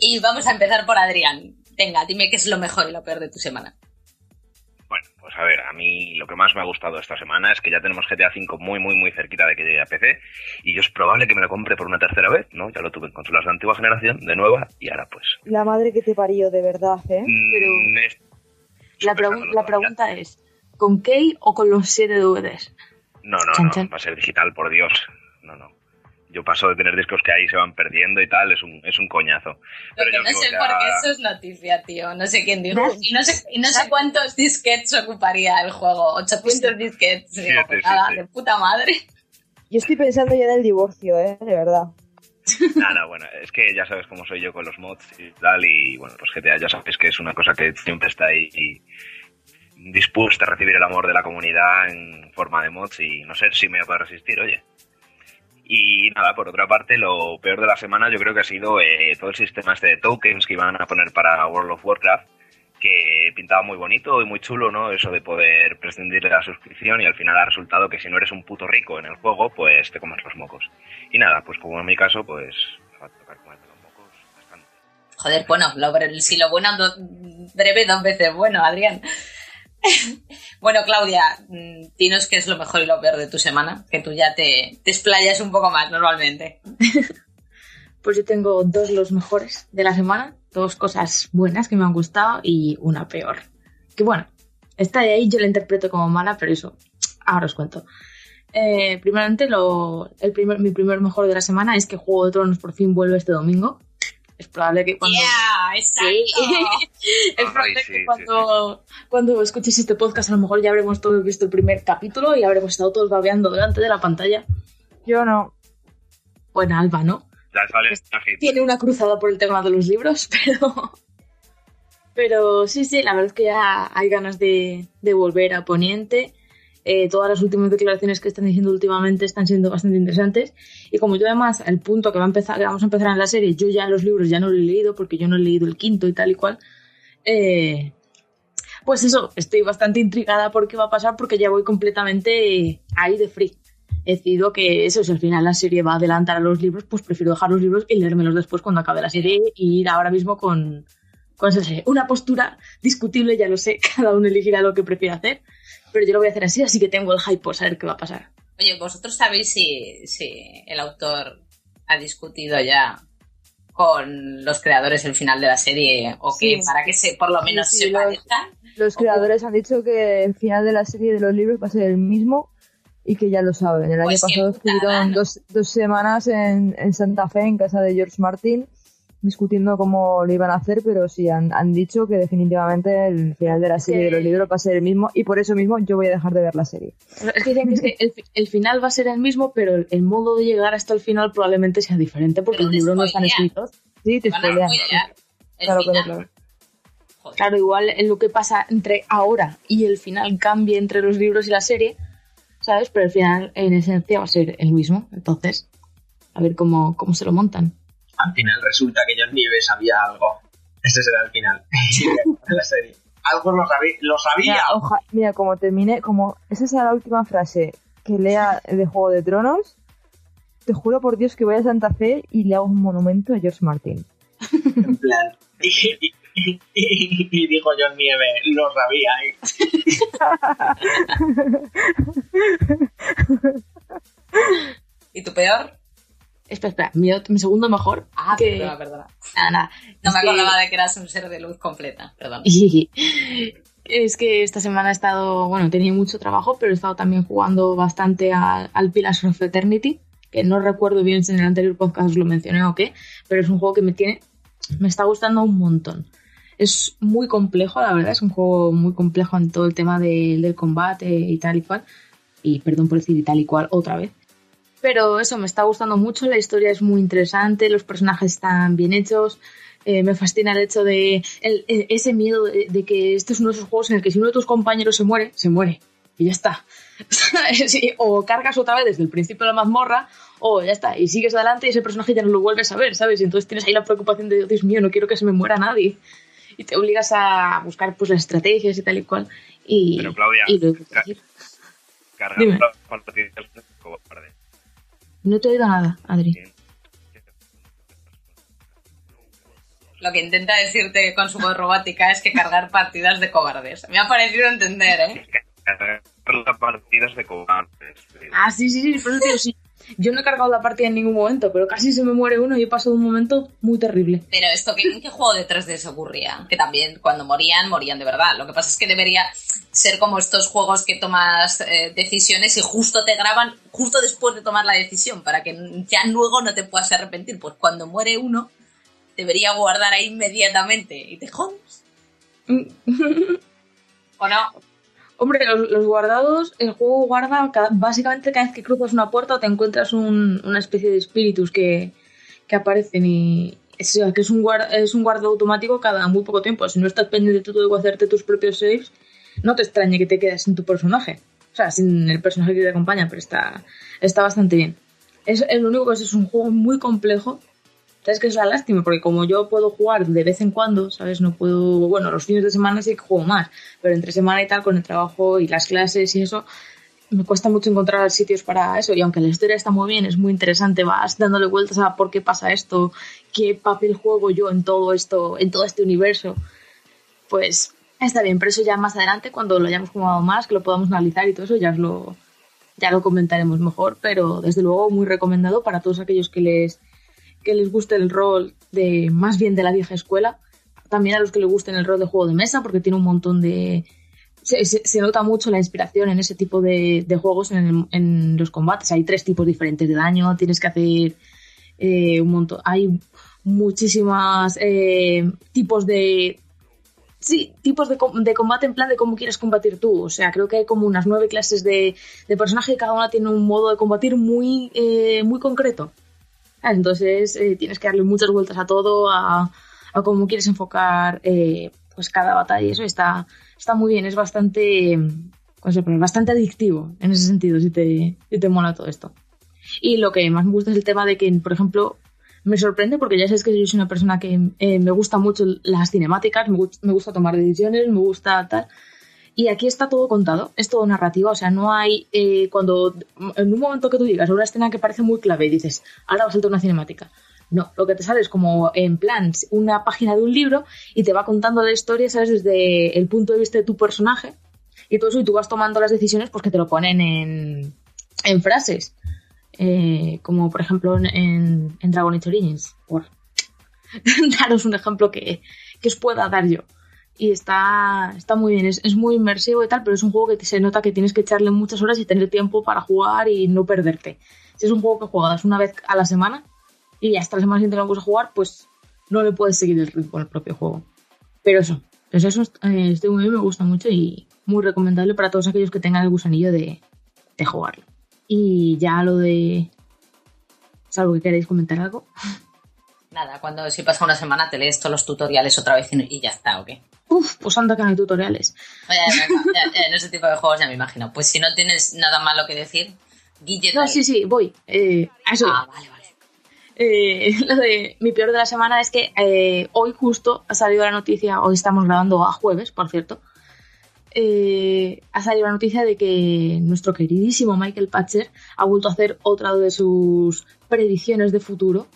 Y vamos a empezar por Adrián. Venga, dime qué es lo mejor y lo peor de tu semana. Pues a ver, a mí lo que más me ha gustado esta semana es que ya tenemos GTA V muy, muy, muy cerquita de que llegue a PC y yo es probable que me lo compre por una tercera vez, ¿no? Ya lo tuve en consolas de antigua generación, de nueva, y ahora pues... La madre que te parió, de verdad, ¿eh? Mm, Pero la, pregunta es, ¿con Key o con los 7 DVDs? No, no, no, va a ser digital, por Dios. No, no yo paso de tener discos que ahí se van perdiendo y tal, es un, es un coñazo. Pero yo no sé por qué eso es noticia, tío. No sé quién dijo. Y no sé, y no sé cuántos disquets ocuparía el juego. 800 disquets. Digo, pues nada, de puta madre. Yo estoy pensando ya en el divorcio, ¿eh? De verdad. Nada, bueno, es que ya sabes cómo soy yo con los mods y tal, y bueno, pues GTA ya sabes que es una cosa que siempre está ahí y dispuesta a recibir el amor de la comunidad en forma de mods y no sé si me voy a resistir, oye. Y nada, por otra parte, lo peor de la semana yo creo que ha sido eh, todo el sistema este de tokens que iban a poner para World of Warcraft, que pintaba muy bonito y muy chulo, ¿no? Eso de poder prescindir de la suscripción y al final ha resultado que si no eres un puto rico en el juego, pues te comes los mocos. Y nada, pues como en mi caso, pues va a tocar comerme los mocos bastante. Joder, bueno, si lo bueno breve dos veces bueno, Adrián. bueno, Claudia, mm, dinos qué es lo mejor y lo peor de tu semana, que tú ya te, te explayas un poco más normalmente. pues yo tengo dos los mejores de la semana, dos cosas buenas que me han gustado y una peor. Que bueno, esta de ahí yo la interpreto como mala, pero eso, ahora os cuento. Eh, primeramente, lo, el primer, mi primer mejor de la semana es que Juego de Tronos por fin vuelve este domingo. Es probable que cuando... Yeah, exacto. es Ay, probable sí, que sí, cuando, cuando escuches este podcast a lo mejor ya habremos todos visto el primer capítulo y habremos estado todos babeando delante de la pantalla. Yo no. Bueno, Alba, ¿no? Sale la. Tiene una cruzada por el tema de los libros, pero... Pero sí, sí, la verdad es que ya hay ganas de, de volver a Poniente. Eh, todas las últimas declaraciones que están diciendo últimamente están siendo bastante interesantes. Y como yo además, el punto que, va a empezar, que vamos a empezar en la serie, yo ya los libros ya no lo he leído porque yo no he leído el quinto y tal y cual. eh, pues eso, estoy bastante intrigada por qué va a pasar porque ya voy completamente ahí de free. He decidido que eso, si al final la serie va a adelantar a los libros, pues prefiero dejar los libros y leérmelos después cuando acabe la serie y ir ahora mismo con, con esa serie. Una postura discutible, ya lo sé, cada uno elegirá lo que prefiere hacer, pero yo lo voy a hacer así, así que tengo el hype por saber qué va a pasar. Oye, ¿vosotros sabéis si, si el autor ha discutido ya con los creadores el final de la serie o Sí. que para que se por lo menos Sí, sí, se los- parezcan? Los creadores han dicho que el final de la serie de los libros va a ser el mismo y que ya lo saben. El Pues año qué pasado estuvieron dos, dos semanas en, en Santa Fe, en casa de George Martin, discutiendo cómo lo iban a hacer, pero sí, han, han dicho que definitivamente el final de la serie que- de los libros va a ser el mismo y por eso mismo yo voy a dejar de ver la serie. Es que dicen que, es que el, fi- el final va a ser el mismo, pero el, el modo de llegar hasta el final probablemente sea diferente porque Pero los libros no están escritos. Sí, te spoilean. Claro, final. claro, claro. Joder. Claro, igual en lo que pasa entre ahora y el final cambia entre los libros y la serie, ¿sabes? Pero el final en esencia va a ser el mismo. Entonces, a ver cómo, cómo se lo montan. Al final resulta que John Nieve sabía algo. Ese será el final de la serie. Algo lo, sabí- lo sabía. Mira, oja- mira, como termine, como esa sea la última frase que lea de Juego de Tronos, te juro por Dios que voy a Santa Fe y le hago un monumento a George Martin. En plan. Y, y- y- y dijo John Nieve, lo sabía. Y- ¿Y tu peor? Espera, espera, mi, ot- mi segundo mejor. Ah, que... perdona, perdona. Nada, nada. No Es me que- acordaba de que eras un ser de luz completa. Perdón. Es que esta semana he estado, bueno, tenía mucho trabajo, pero he estado también jugando bastante a- al Pillars of Eternity, que no recuerdo bien si en el anterior podcast os lo mencioné o qué, pero es un juego que me tiene, me está gustando un montón. Es muy complejo, la verdad, es un juego muy complejo en todo el tema de- del combate y tal y cual. Y perdón por decir y tal y cual otra vez. Pero eso, me está gustando mucho, la historia es muy interesante, los personajes están bien hechos, eh, me fascina el hecho de el- el- ese miedo de, de que este es uno de esos juegos en el que si uno de tus compañeros se muere, se muere. Y ya está. O cargas otra vez desde el principio de la mazmorra, o ya está. Y sigues adelante y ese personaje ya no lo vuelves a ver, ¿sabes? Y entonces tienes ahí la preocupación de, Dios mío, no quiero que se me muera nadie. Y te obligas a buscar pues las estrategias y tal y cual. Y, Pero, Claudia, y lo- ca- Cargar no te he oído nada, Adri. Lo que intenta decirte con su voz robótica es que cargar partidas de cobardes. Me ha parecido entender, ¿eh? Cargar las partidas de cobardes. Ah, sí, sí, sí, sí. Yo no he cargado la partida en ningún momento, pero casi se me muere uno y he pasado un momento muy terrible. Pero esto, ¿qué, ¿en qué juego de 3D se ocurría? Que también cuando morían, morían de verdad. Lo que pasa es que debería ser como estos juegos que tomas eh, decisiones y justo te graban justo después de tomar la decisión para que ya luego no te puedas arrepentir. Pues cuando muere uno, debería guardar ahí inmediatamente y te jodes. ¿O no? Hombre, los, los guardados, el juego guarda cada- básicamente cada vez que cruzas una puerta te encuentras un- una especie de espíritus que, que aparecen y es, que es un, guarda, es un guardado automático cada muy poco tiempo. Si no estás pendiente tú de hacerte tus propios saves, no te extrañe que te quedes sin tu personaje. O sea, sin el personaje que te acompaña, pero está, está bastante bien. Es, es lo único que es, es un juego muy complejo. ¿Sabes que es la lástima? Porque como yo puedo jugar de vez en cuando, ¿sabes? No puedo... Bueno, los fines de semana sí que juego más, pero entre semana y tal, con el trabajo y las clases y eso, me cuesta mucho encontrar sitios para eso. Y aunque la historia está muy bien, es muy interesante, vas dándole vueltas a por qué pasa esto, qué papel juego yo en todo esto, en todo este universo, pues está bien. Pero eso ya más adelante, cuando lo hayamos jugado más, que lo podamos analizar y todo eso, ya os lo, ya lo comentaremos mejor. Pero desde luego muy recomendado para todos aquellos que les que les guste el rol de más bien de la vieja escuela, también a los que les gusten el rol de juego de mesa, porque tiene un montón de... Se, se- nota mucho la inspiración en ese tipo de, juegos en, el- en los combates. Hay tres tipos diferentes de daño, tienes que hacer eh, un montón... Hay muchísimas eh, tipos de... Sí, tipos de, de combate en plan de cómo quieres combatir tú. O sea, creo que hay como unas nueve clases de, de personaje y cada una tiene un modo de combatir muy, eh, muy concreto. Entonces eh, tienes que darle muchas vueltas a todo, a, a cómo quieres enfocar eh, pues cada batalla. Eso está, está muy bien, es bastante, ¿cómo se pone? bastante adictivo en ese sentido, si te, si te mola todo esto. Y lo que más me gusta es el tema de que, por ejemplo, me sorprende porque ya sabes que yo soy una persona que eh, me gusta mucho las cinemáticas, me, me gusta tomar decisiones, me gusta tal. Y aquí está todo contado, es todo narrativa, o sea, no hay eh, cuando en un momento que tú digas una escena que parece muy clave y dices, ahora va a saltar una cinemática. No, lo que te sale es como en plan una página de un libro y te va contando la historia, ¿sabes? Desde el punto de vista de tu personaje y todo eso, y tú vas tomando las decisiones pues que te lo ponen en, en frases. Eh, como por ejemplo en, Dragon Age Origins, daros un ejemplo que, que os pueda dar yo. Y está, está muy bien, es, es muy inmersivo y tal, pero es un juego que se nota que tienes que echarle muchas horas y tener tiempo para jugar y no perderte. Si es un juego que juegas una vez a la semana y hasta la semana siguiente no puedes jugar, pues no le puedes seguir el ritmo al propio juego. Pero eso, pues eso eh, estoy muy me gusta mucho y muy recomendable para todos aquellos que tengan el gusanillo de, de jugarlo. Y ya lo de... Salvo que queréis comentar algo. Nada, cuando si pasa una semana te lees todos los tutoriales otra vez y, ya está, ¿o? Uf, pues anda que no hay tutoriales. Oye, en ese tipo de juegos ya me imagino. Pues si no tienes nada malo que decir, Guille. No, sí, sí, voy. Eh, a eso. Ah, vale, vale. Eh, lo de mi peor de la semana es que eh, hoy justo ha salido la noticia, hoy estamos grabando a jueves, por cierto, ha salido la noticia de que nuestro queridísimo Michael Patcher ha vuelto a hacer otra de sus predicciones de futuro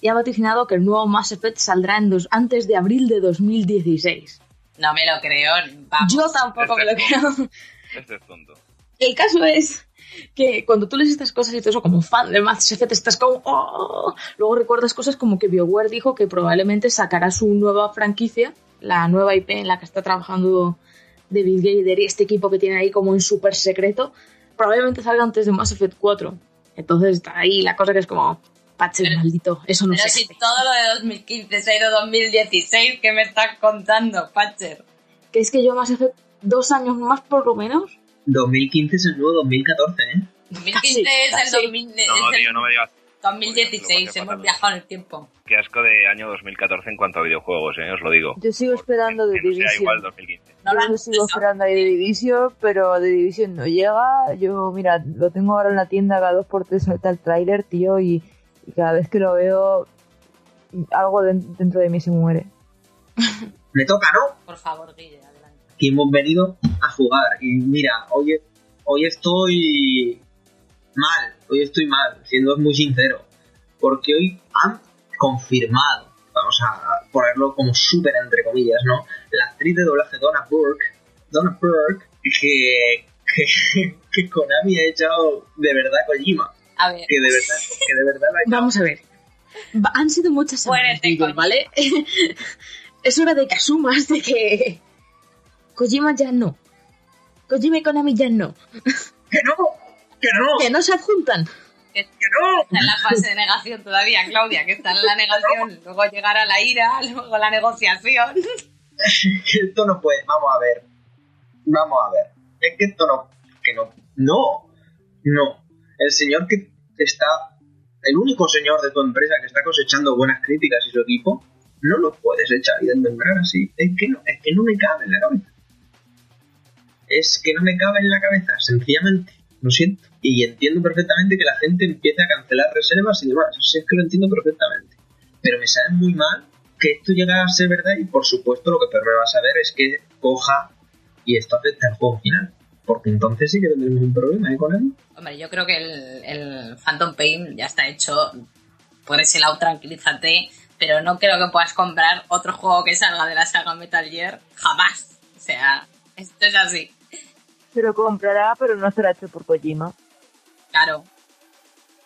y ha vaticinado que el nuevo Mass Effect saldrá en dos, antes de abril de 2016. No me lo creo. Vamos. Yo tampoco me lo creo. Este es tonto. El caso es que cuando tú lees estas cosas y todo eso, como fan de Mass Effect, estás como. "Oh". Luego recuerdas cosas como que BioWare dijo que probablemente sacará su nueva franquicia, la nueva IP en la que está trabajando David Gaider y este equipo que tiene ahí como en súper secreto, probablemente salga antes de Mass Effect 4. Entonces está ahí la cosa que es como. Patcher Pero- maldito, eso no Pero se si hace". todo lo de 2015 se ha ido 2016, ¿qué me estás contando, Patcher? Que es que yo Mass Effect dos años más por lo menos. 2015 es el nuevo 2014, ¿eh? 2015 es el, casi. 2000 No, tío, no me digas 2016, Lo que hemos viajado en el tiempo. qué asco de año 2014 en cuanto a videojuegos, ¿eh? Os lo digo. Yo sigo esperando The no sea Division. igual 2015. No lo Yo sigo esperando ahí The Division, pero The Division no llega. Yo, mira, lo tengo ahora en la tienda, cada dos por tres suelta el tráiler, tío, y cada vez que lo veo, algo den- dentro de mí se muere. Me toca, ¿no? Por favor, Guille, adelante. que hemos venido a jugar. Y mira, hoy, hoy estoy mal, hoy estoy mal, siendo muy sincero, porque hoy han confirmado, vamos a ponerlo como súper entre comillas, ¿no? La actriz de doblaje Donna Burke, Donna Burke, que, que, que Konami ha echado de verdad a Kojima, A ver, que de verdad, que de verdad lo ha echado. Vamos a ver. Han sido muchas semanas. ¿vale? es hora de que asumas de que Kojima ya no. Kojima y Konami ya no. ¡Que no! ¡Que no! Que no se adjuntan. que ¡Que no! está en la fase de negación todavía, Claudia, que está en la negación, luego llegará la ira, luego la negociación. que esto no puede. Vamos a ver. Vamos a ver. Es que esto no. Que no. No. No. El señor que está. El único señor de tu empresa que está cosechando buenas críticas y su equipo. No lo puedes echar y desmembrar así. Es que no, es que no me cabe en la cabeza. Es que no me cabe en la cabeza, sencillamente. Lo siento. Y entiendo perfectamente que la gente empiece a cancelar reservas y demás. Sí es que lo entiendo perfectamente. Pero me sabe muy mal que esto llegue a ser verdad y por supuesto lo que peor me va a saber es que coja y esto afecta al juego final. Porque entonces sí que tendremos un problema ¿eh, con él. Hombre, yo creo que el, el Phantom Pain ya está hecho. Por ese lado, tranquilízate. Pero no creo que puedas comprar otro juego que salga de la saga Metal Gear. Jamás. O sea, esto es así. Se lo comprará, pero no será hecho por Kojima. Claro.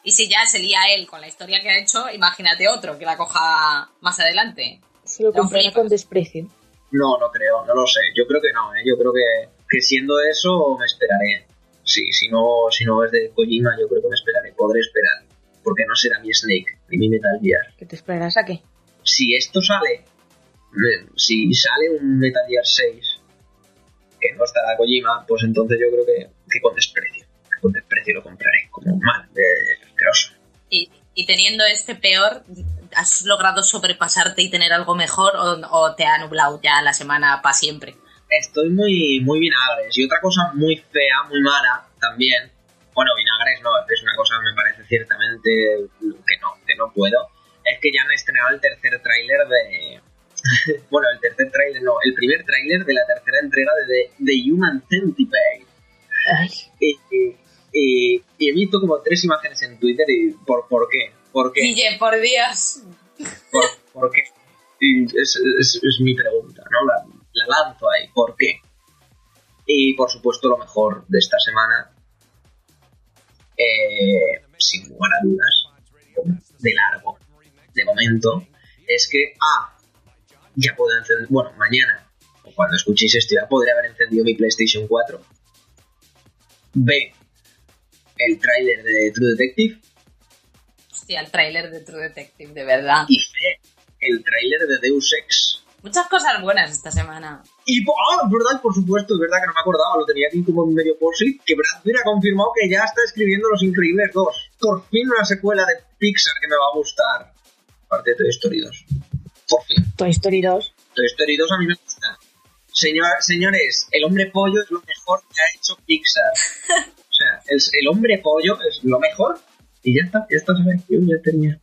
Y si ya se lía él con la historia que ha hecho, imagínate otro que la coja más adelante. Se lo comprará con desprecio. No, no creo, no lo sé. Yo creo que no, ¿eh? Yo creo que, que siendo eso me esperaré. Sí, si no, si no es de Kojima, yo creo que me esperaré. Podré esperar. Porque no será mi Snake ni mi Metal Gear. ¿Que te esperarás a qué? si esto sale, si sale un Metal Gear 6, que no estará Kojima, pues entonces yo creo que, que con desprecio, que con desprecio lo compraré, como mal, de asqueroso. Y, y teniendo este peor, ¿has logrado sobrepasarte y tener algo mejor o, o te ha nublado ya la semana para siempre? Estoy muy, muy vinagres. Y otra cosa muy fea, muy mala también. Bueno, vinagres no, es una cosa me parece ciertamente que no, que no puedo. Es que ya han estrenado el tercer tráiler de... bueno, el tercer tráiler, no, el primer tráiler de la tercera entrega de The, Human Centipede. Y, y- y- y he visto como tres imágenes en Twitter y ¿por, por qué? ¿Por qué? Guille, por Dios. ¿Por, por qué? Es, es- es mi pregunta, ¿no? La, la lanzo ahí, ¿por qué? Y por supuesto lo mejor de esta semana, eh, sin lugar a dudas, de largo, de momento, es que A, ya puedo encender, bueno, mañana, o cuando escuchéis esto ya podré haber encendido mi PlayStation 4. B, el tráiler de True Detective. Hostia, el tráiler de True Detective, de verdad. Y C, el tráiler de Deus Ex. Muchas cosas buenas esta semana. Y, ah, es verdad, por supuesto, es verdad que no me acordaba, lo tenía aquí como en medio post que Brad Pitt ha confirmado que ya está escribiendo Los Increíbles 2. Por fin una secuela de Pixar que me va a gustar. Aparte de Toy Story 2. Por fin. Toy Story 2. Toy Story 2 a mí me gusta. Señor, señores, el hombre pollo es lo mejor que ha hecho Pixar. O sea, el, el hombre pollo es lo mejor. Y ya está, ya está, ya tenía.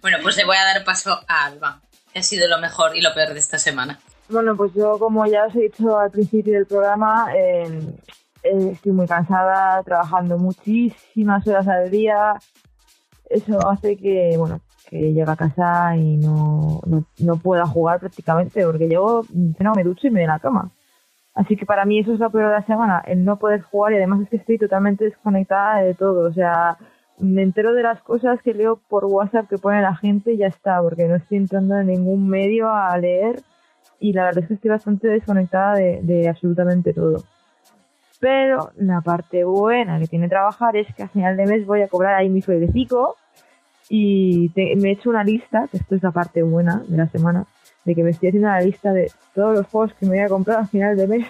Bueno, pues le voy a dar paso a Alba. Ha sido lo mejor y lo peor de esta semana. Bueno, pues yo, como ya os he dicho al principio del programa, eh, estoy muy cansada, trabajando muchísimas horas al día. Eso hace que, bueno, que llegue a casa y no, no, no pueda jugar prácticamente, porque llego, no me ducho y me voy a la cama. Así que para mí eso es lo peor de la semana, el no poder jugar y además es que estoy totalmente desconectada de todo. O sea, me entero de las cosas que leo por WhatsApp que pone la gente y ya está, porque no estoy entrando en ningún medio a leer y la verdad es que estoy bastante desconectada de, de absolutamente todo. Pero la parte buena que tiene trabajar es que a final de mes voy a cobrar ahí mi sueldecico y me he hecho una lista, que esto es la parte buena de la semana, de que me estoy haciendo la lista de todos los juegos que me voy a comprar a final de mes.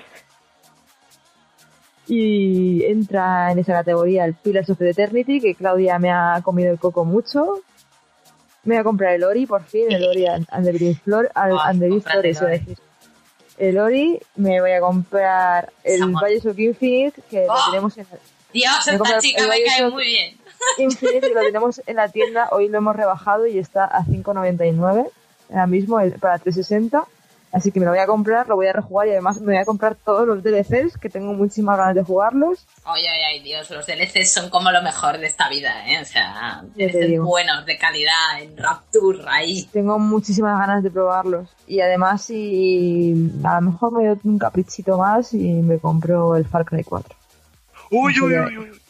Y entra en esa categoría el Pillars of the Eternity, que Claudia me ha comido el coco mucho. Me voy a comprar el Ori, por fin, el Ori and and the Green Floor, al- Ay, and the eso decir. El Ori, me voy a comprar el. Bioshock Infinite, que lo Oh. tenemos en Dios, Me he esta chica me cae muy bien. Infinite, que lo tenemos en la tienda, hoy lo hemos rebajado y está a 5.99, ahora mismo el- para 360. Así que me lo voy a comprar, lo voy a rejugar y además me voy a comprar todos los DLCs, que tengo muchísimas ganas de jugarlos. Ay, ay, ay, Dios, los DLCs son como lo mejor de esta vida, ¿eh? O sea, DLCs buenos, de calidad, en Rapture, ahí. Tengo muchísimas ganas de probarlos. Y además, si a lo mejor me doy un caprichito más y me compro el Far Cry 4. Uy, uy, uy, uy.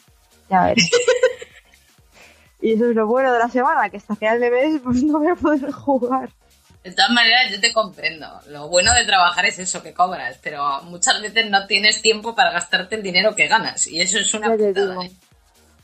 Ya veré. y eso es lo bueno de la semana, que hasta final de mes pues no voy a poder jugar. De todas maneras, yo te comprendo. Lo bueno de trabajar es eso, que cobras, pero muchas veces no tienes tiempo para gastarte el dinero que ganas. Y eso es una Ya putada. ¿eh?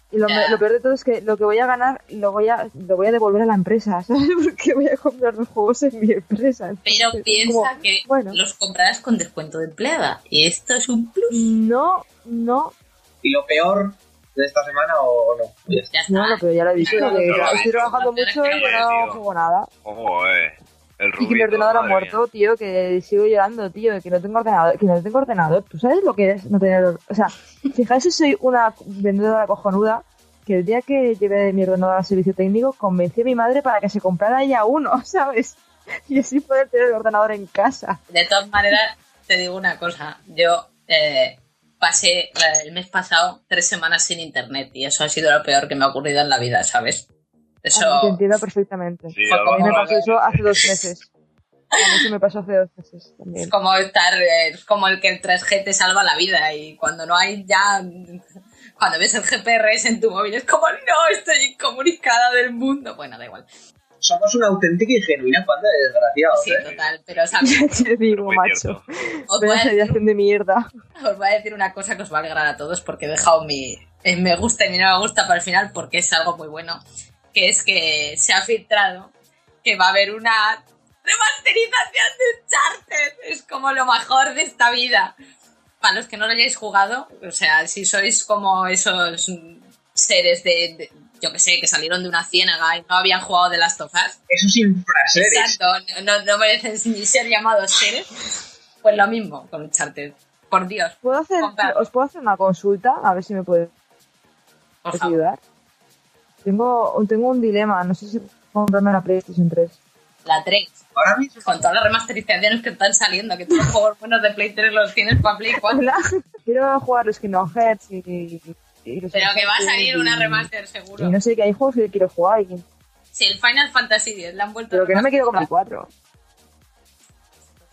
Y lo, peor de todo es que lo que voy a ganar lo voy a, lo voy a devolver a la empresa, ¿sabes? Porque voy a comprar los juegos en mi empresa. Pero Entonces, piensa como, que bueno. los comprarás con descuento de empleada. Y esto es un plus. No, no, ¿Y lo peor de esta semana o, no? Ya está. No, no, pero ya lo he dicho, No, que no, no, estoy trabajando mucho y no, juego nada. Ojo, eh. El Y que mi ordenador ha muerto, mía. tío, que sigo llorando, tío, que no tengo ordenador, que no tengo ordenador. ¿Tú sabes lo que es no tener O sea, fijaos si soy una vendedora cojonuda, que el día que llevé mi ordenador al servicio técnico, convencí a mi madre para que se comprara ella uno, ¿sabes? Y así poder tener el ordenador en casa. De todas maneras, te digo una cosa. Yo eh, pasé la- el mes pasado tres semanas sin internet y eso ha sido lo peor que me ha ocurrido en la vida, ¿sabes? Eso... A mí te entiendo perfectamente. Sí, A mí me pasó eso hace dos meses. A mí eso me pasó hace dos meses también. Es como estar, eh, es como el que el 3G te salva la vida y cuando no hay ya, cuando ves el GPRS en tu móvil es como, no, estoy incomunicada del mundo. Bueno, da igual. Somos una auténtica y genuina banda de desgraciados, Sí, ¿eh? total, pero ¿sabes? Ya te digo, macho. Os voy, a decir, de mierda. os voy a decir una cosa que os va a alegrar a todos porque he dejado mi eh, me gusta y mi no me gusta para el final porque es algo muy bueno, que es que se ha filtrado que va a haber una remasterización de Uncharted. Es como lo mejor de esta vida. Para los que no lo hayáis jugado, o sea, si sois como esos seres de, de- yo que sé, que salieron de una ciénaga y no habían jugado de las tofas. Esos infraseres. Exacto, no, no merecen ni ser llamados seres. Pues lo mismo con Uncharted. Por Dios, ¿Puedo hacer. ¿Os puedo hacer una consulta? A ver si me puedes ayudar. Tengo, tengo un dilema, no sé si comprarme la PlayStation 3. La 3. Ahora mismo. Con todas las remasterizaciones que están saliendo, que todos los juegos buenos de Play 3 los tienes para Play 4. Hola. Quiero jugar los Kingdom Hearts y, y los Pero que va a salir una y- remaster Y seguro. no sé, que hay juegos que quiero jugar, y- Si el Final Fantasy X le han vuelto pero que no me quiero comprar remasterizar, el 4.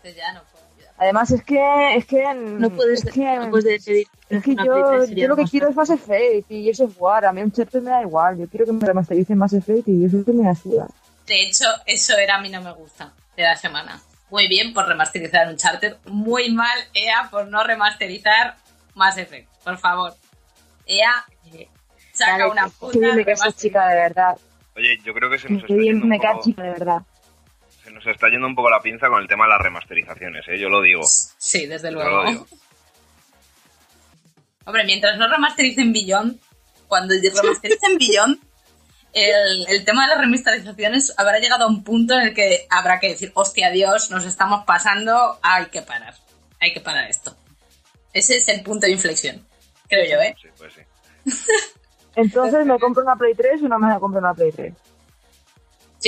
Entonces ya no puedo. Además es que... Es que No puedes, es que, no puedes decidir. es que yo, Play 3 sería yo lo que quiero es. Mass Effect y eso es jugar. A mí un Uncharted me da igual. Yo quiero que me remastericen Mass Effect y eso es que me da suda. De hecho, eso era a mí no me gusta de la semana. Muy bien por remasterizar Uncharted. Muy mal EA por no remasterizar Mass Effect. Por favor. EA eh, saca Dale, una qué puta bien me cae esa remaster- chica, de verdad. Oye, yo creo que se nos Qué está bien yendo me un cae chica, de verdad. Se está yendo un poco la pinza con el tema de las remasterizaciones, ¿eh? Yo lo digo. Sí, desde luego. lo digo. Hombre, mientras no remastericen Beyond, cuando remastericen Beyond, el, el tema de las remasterizaciones habrá llegado a un punto en el que habrá que decir, hostia Dios, nos estamos pasando, hay que parar, hay que parar esto. Ese es el punto de inflexión, creo yo, ¿eh? Sí, pues sí. Entonces, ¿me compro una Play 3 o no me compro una Play 3?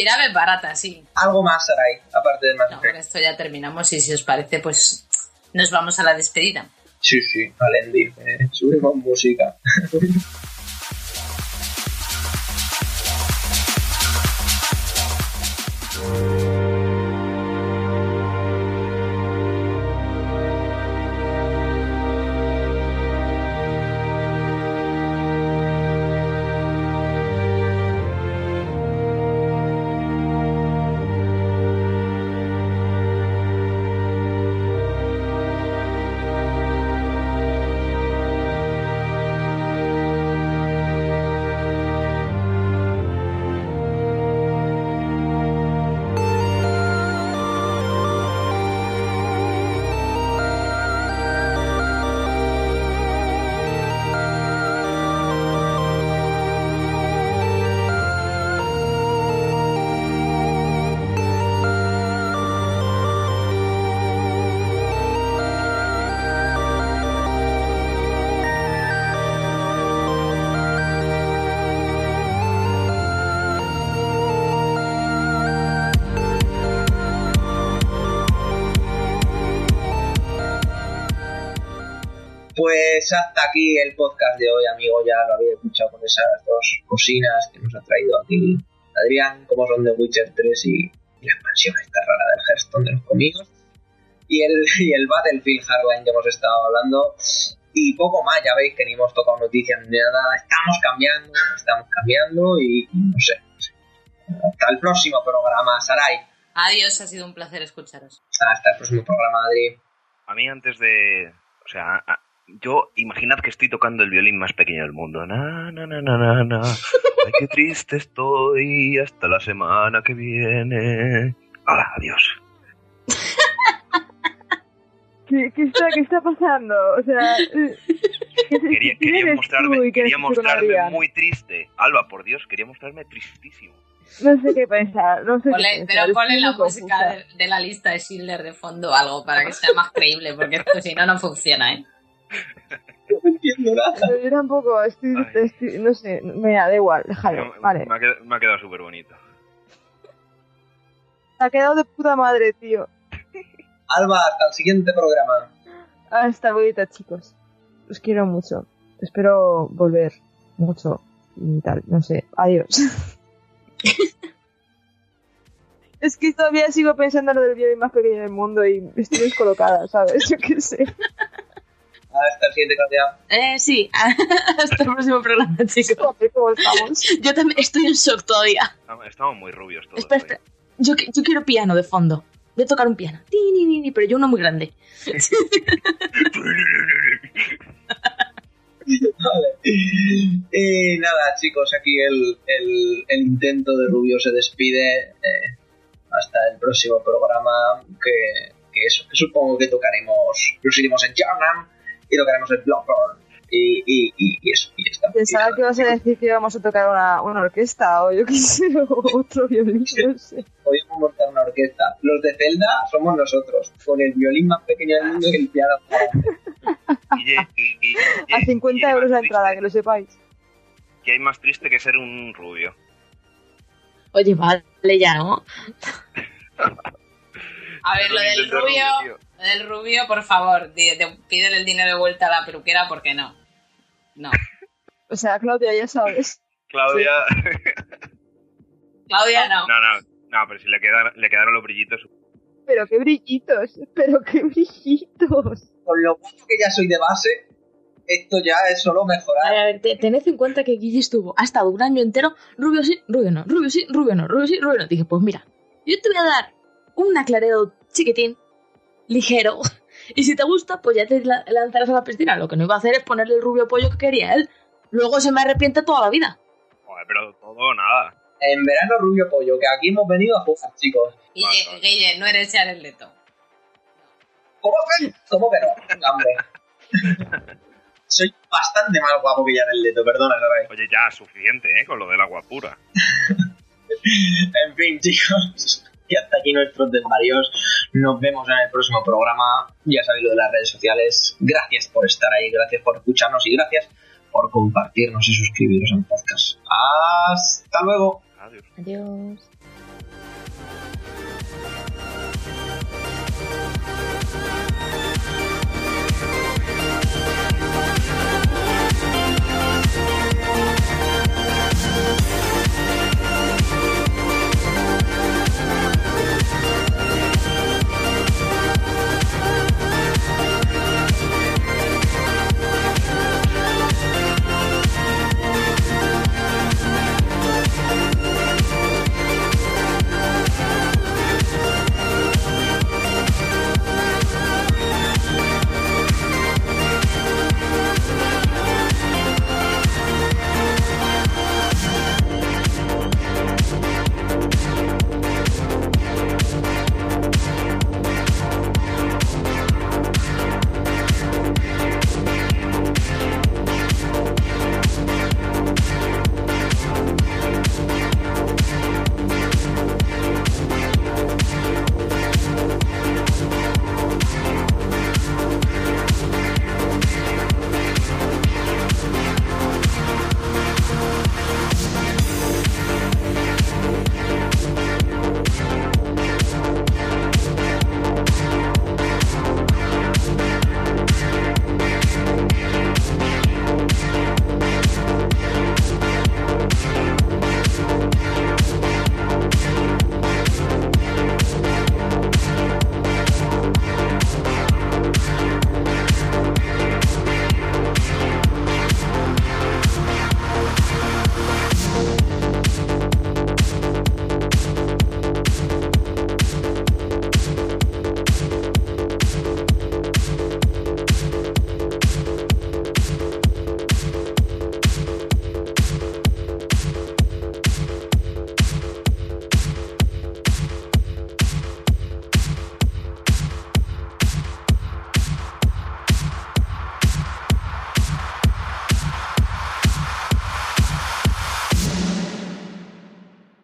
Ves barata, sí. Algo más, Sarai, aparte de Mass No, con esto ya terminamos y si os parece, pues nos vamos a la despedida. Sí, sí, Alendi. Eh, subimos música. Pues hasta aquí el podcast de hoy, amigo. Ya lo había escuchado con esas dos cocinas que nos ha traído aquí Adrián, como son The Witcher 3 y, y la expansión esta rara del Hearthstone de los conmigo. Y el, y el Battlefield Hardline que hemos estado hablando. Y poco más, ya veis que ni hemos tocado noticias ni nada. Estamos cambiando, estamos cambiando y, y no sé. no sé. Hasta el próximo programa, Sarai. Adiós, ha sido un placer escucharos. Hasta el próximo programa, Adri. A mí antes de... O sea, a- yo imaginad que estoy tocando el violín más pequeño del mundo. Na, na, na, na, na, na. Ay, qué triste estoy hasta la semana que viene. Hala, adiós. ¿Qué, qué está, ¿Qué está pasando? O sea... eh, ¿qué- Quería, mostrarme, quería mostrarme muy triste. Alba, por Dios, quería mostrarme tristísimo. No sé qué pensar, no sé Ponle- qué pensar. pero ponle la música de, de la lista de Schindler de fondo o algo para que sea más creíble, porque esto si no, no funciona, ¿eh? No entiendo nada. Pero Yo tampoco, estoy, estoy- no sé, mira, da igual, déjalo, Me- vale. Me ha quedado, me quedado súper bonito. Se ha quedado de puta madre, tío. Alba, hasta el siguiente programa. Hasta luego, chicos. Os quiero mucho. Espero volver mucho y tal, no sé. Adiós. es que todavía sigo pensando en lo del violín más pequeño del mundo y estoy descolocada, ¿sabes? Yo qué sé. Hasta el siguiente candidato. Eh, sí, hasta el próximo programa, chicos. Joder, ¿Cómo estamos? Yo también estoy en shock todavía. Estamos, muy rubios todos. Espera. Yo, qui- yo quiero piano de fondo. Voy a tocar un piano. Pero yo uno muy grande. Vale. Y nada, chicos, aquí el, el, el intento de Rubio se despide. Eh, hasta el próximo programa que, que eso, que supongo que tocaremos, nos iremos en Jarnam y tocaremos el Bloodborne y, y, y, y eso, y ya está. Pensaba Y que ibas a decir que íbamos a tocar una, una orquesta o yo qué sé, o otro violín, no sé. Podríamos montar una orquesta. Los de Zelda somos nosotros, con el violín más pequeño del mundo y el piano. Guille, y- y- y- A 50 y- euros la entrada, que lo sepáis. Que hay más triste que ser un rubio. Oye, vale ya, ¿no? A ver, lo del rubio, del rubio, por favor, pídele el dinero de vuelta a la peluquera porque no. No. O sea, Claudia, ya sabes. Claudia. Claudia, no. No, no, no, pero si le quedaron, le quedaron los brillitos. Pero qué brillitos, pero qué brillitos. Con lo poco que ya soy de base, esto ya es solo A mejorar. ver, te- tened en cuenta que Guille estuvo, ha estado un año entero, rubio sí, rubio no, rubio sí, rubio no, rubio sí, rubio no. Dije, pues mira, yo te voy a dar un aclarado chiquitín, ligero, y si te gusta, pues ya te la- lanzarás a la piscina. Lo que no iba a hacer es ponerle el rubio pollo que quería él. Luego se me arrepiente toda la vida. Joder, pero todo nada. En verano rubio pollo, que aquí hemos venido a jugar, chicos. Guille, Guille, no eres Jared Leto. ¿Cómo que, ¿Cómo que no? Hombre. Soy bastante más guapo que Jared Leto, perdona, Sarai. Oye, ya, suficiente, ¿eh? Con lo del agua pura. En fin, chicos. Y hasta aquí nuestros desvarios. Nos vemos en el próximo programa. Ya sabéis lo de las redes sociales. Gracias por estar ahí, gracias por escucharnos y gracias por compartirnos y suscribiros al podcast. Hasta luego. Adiós. Adiós.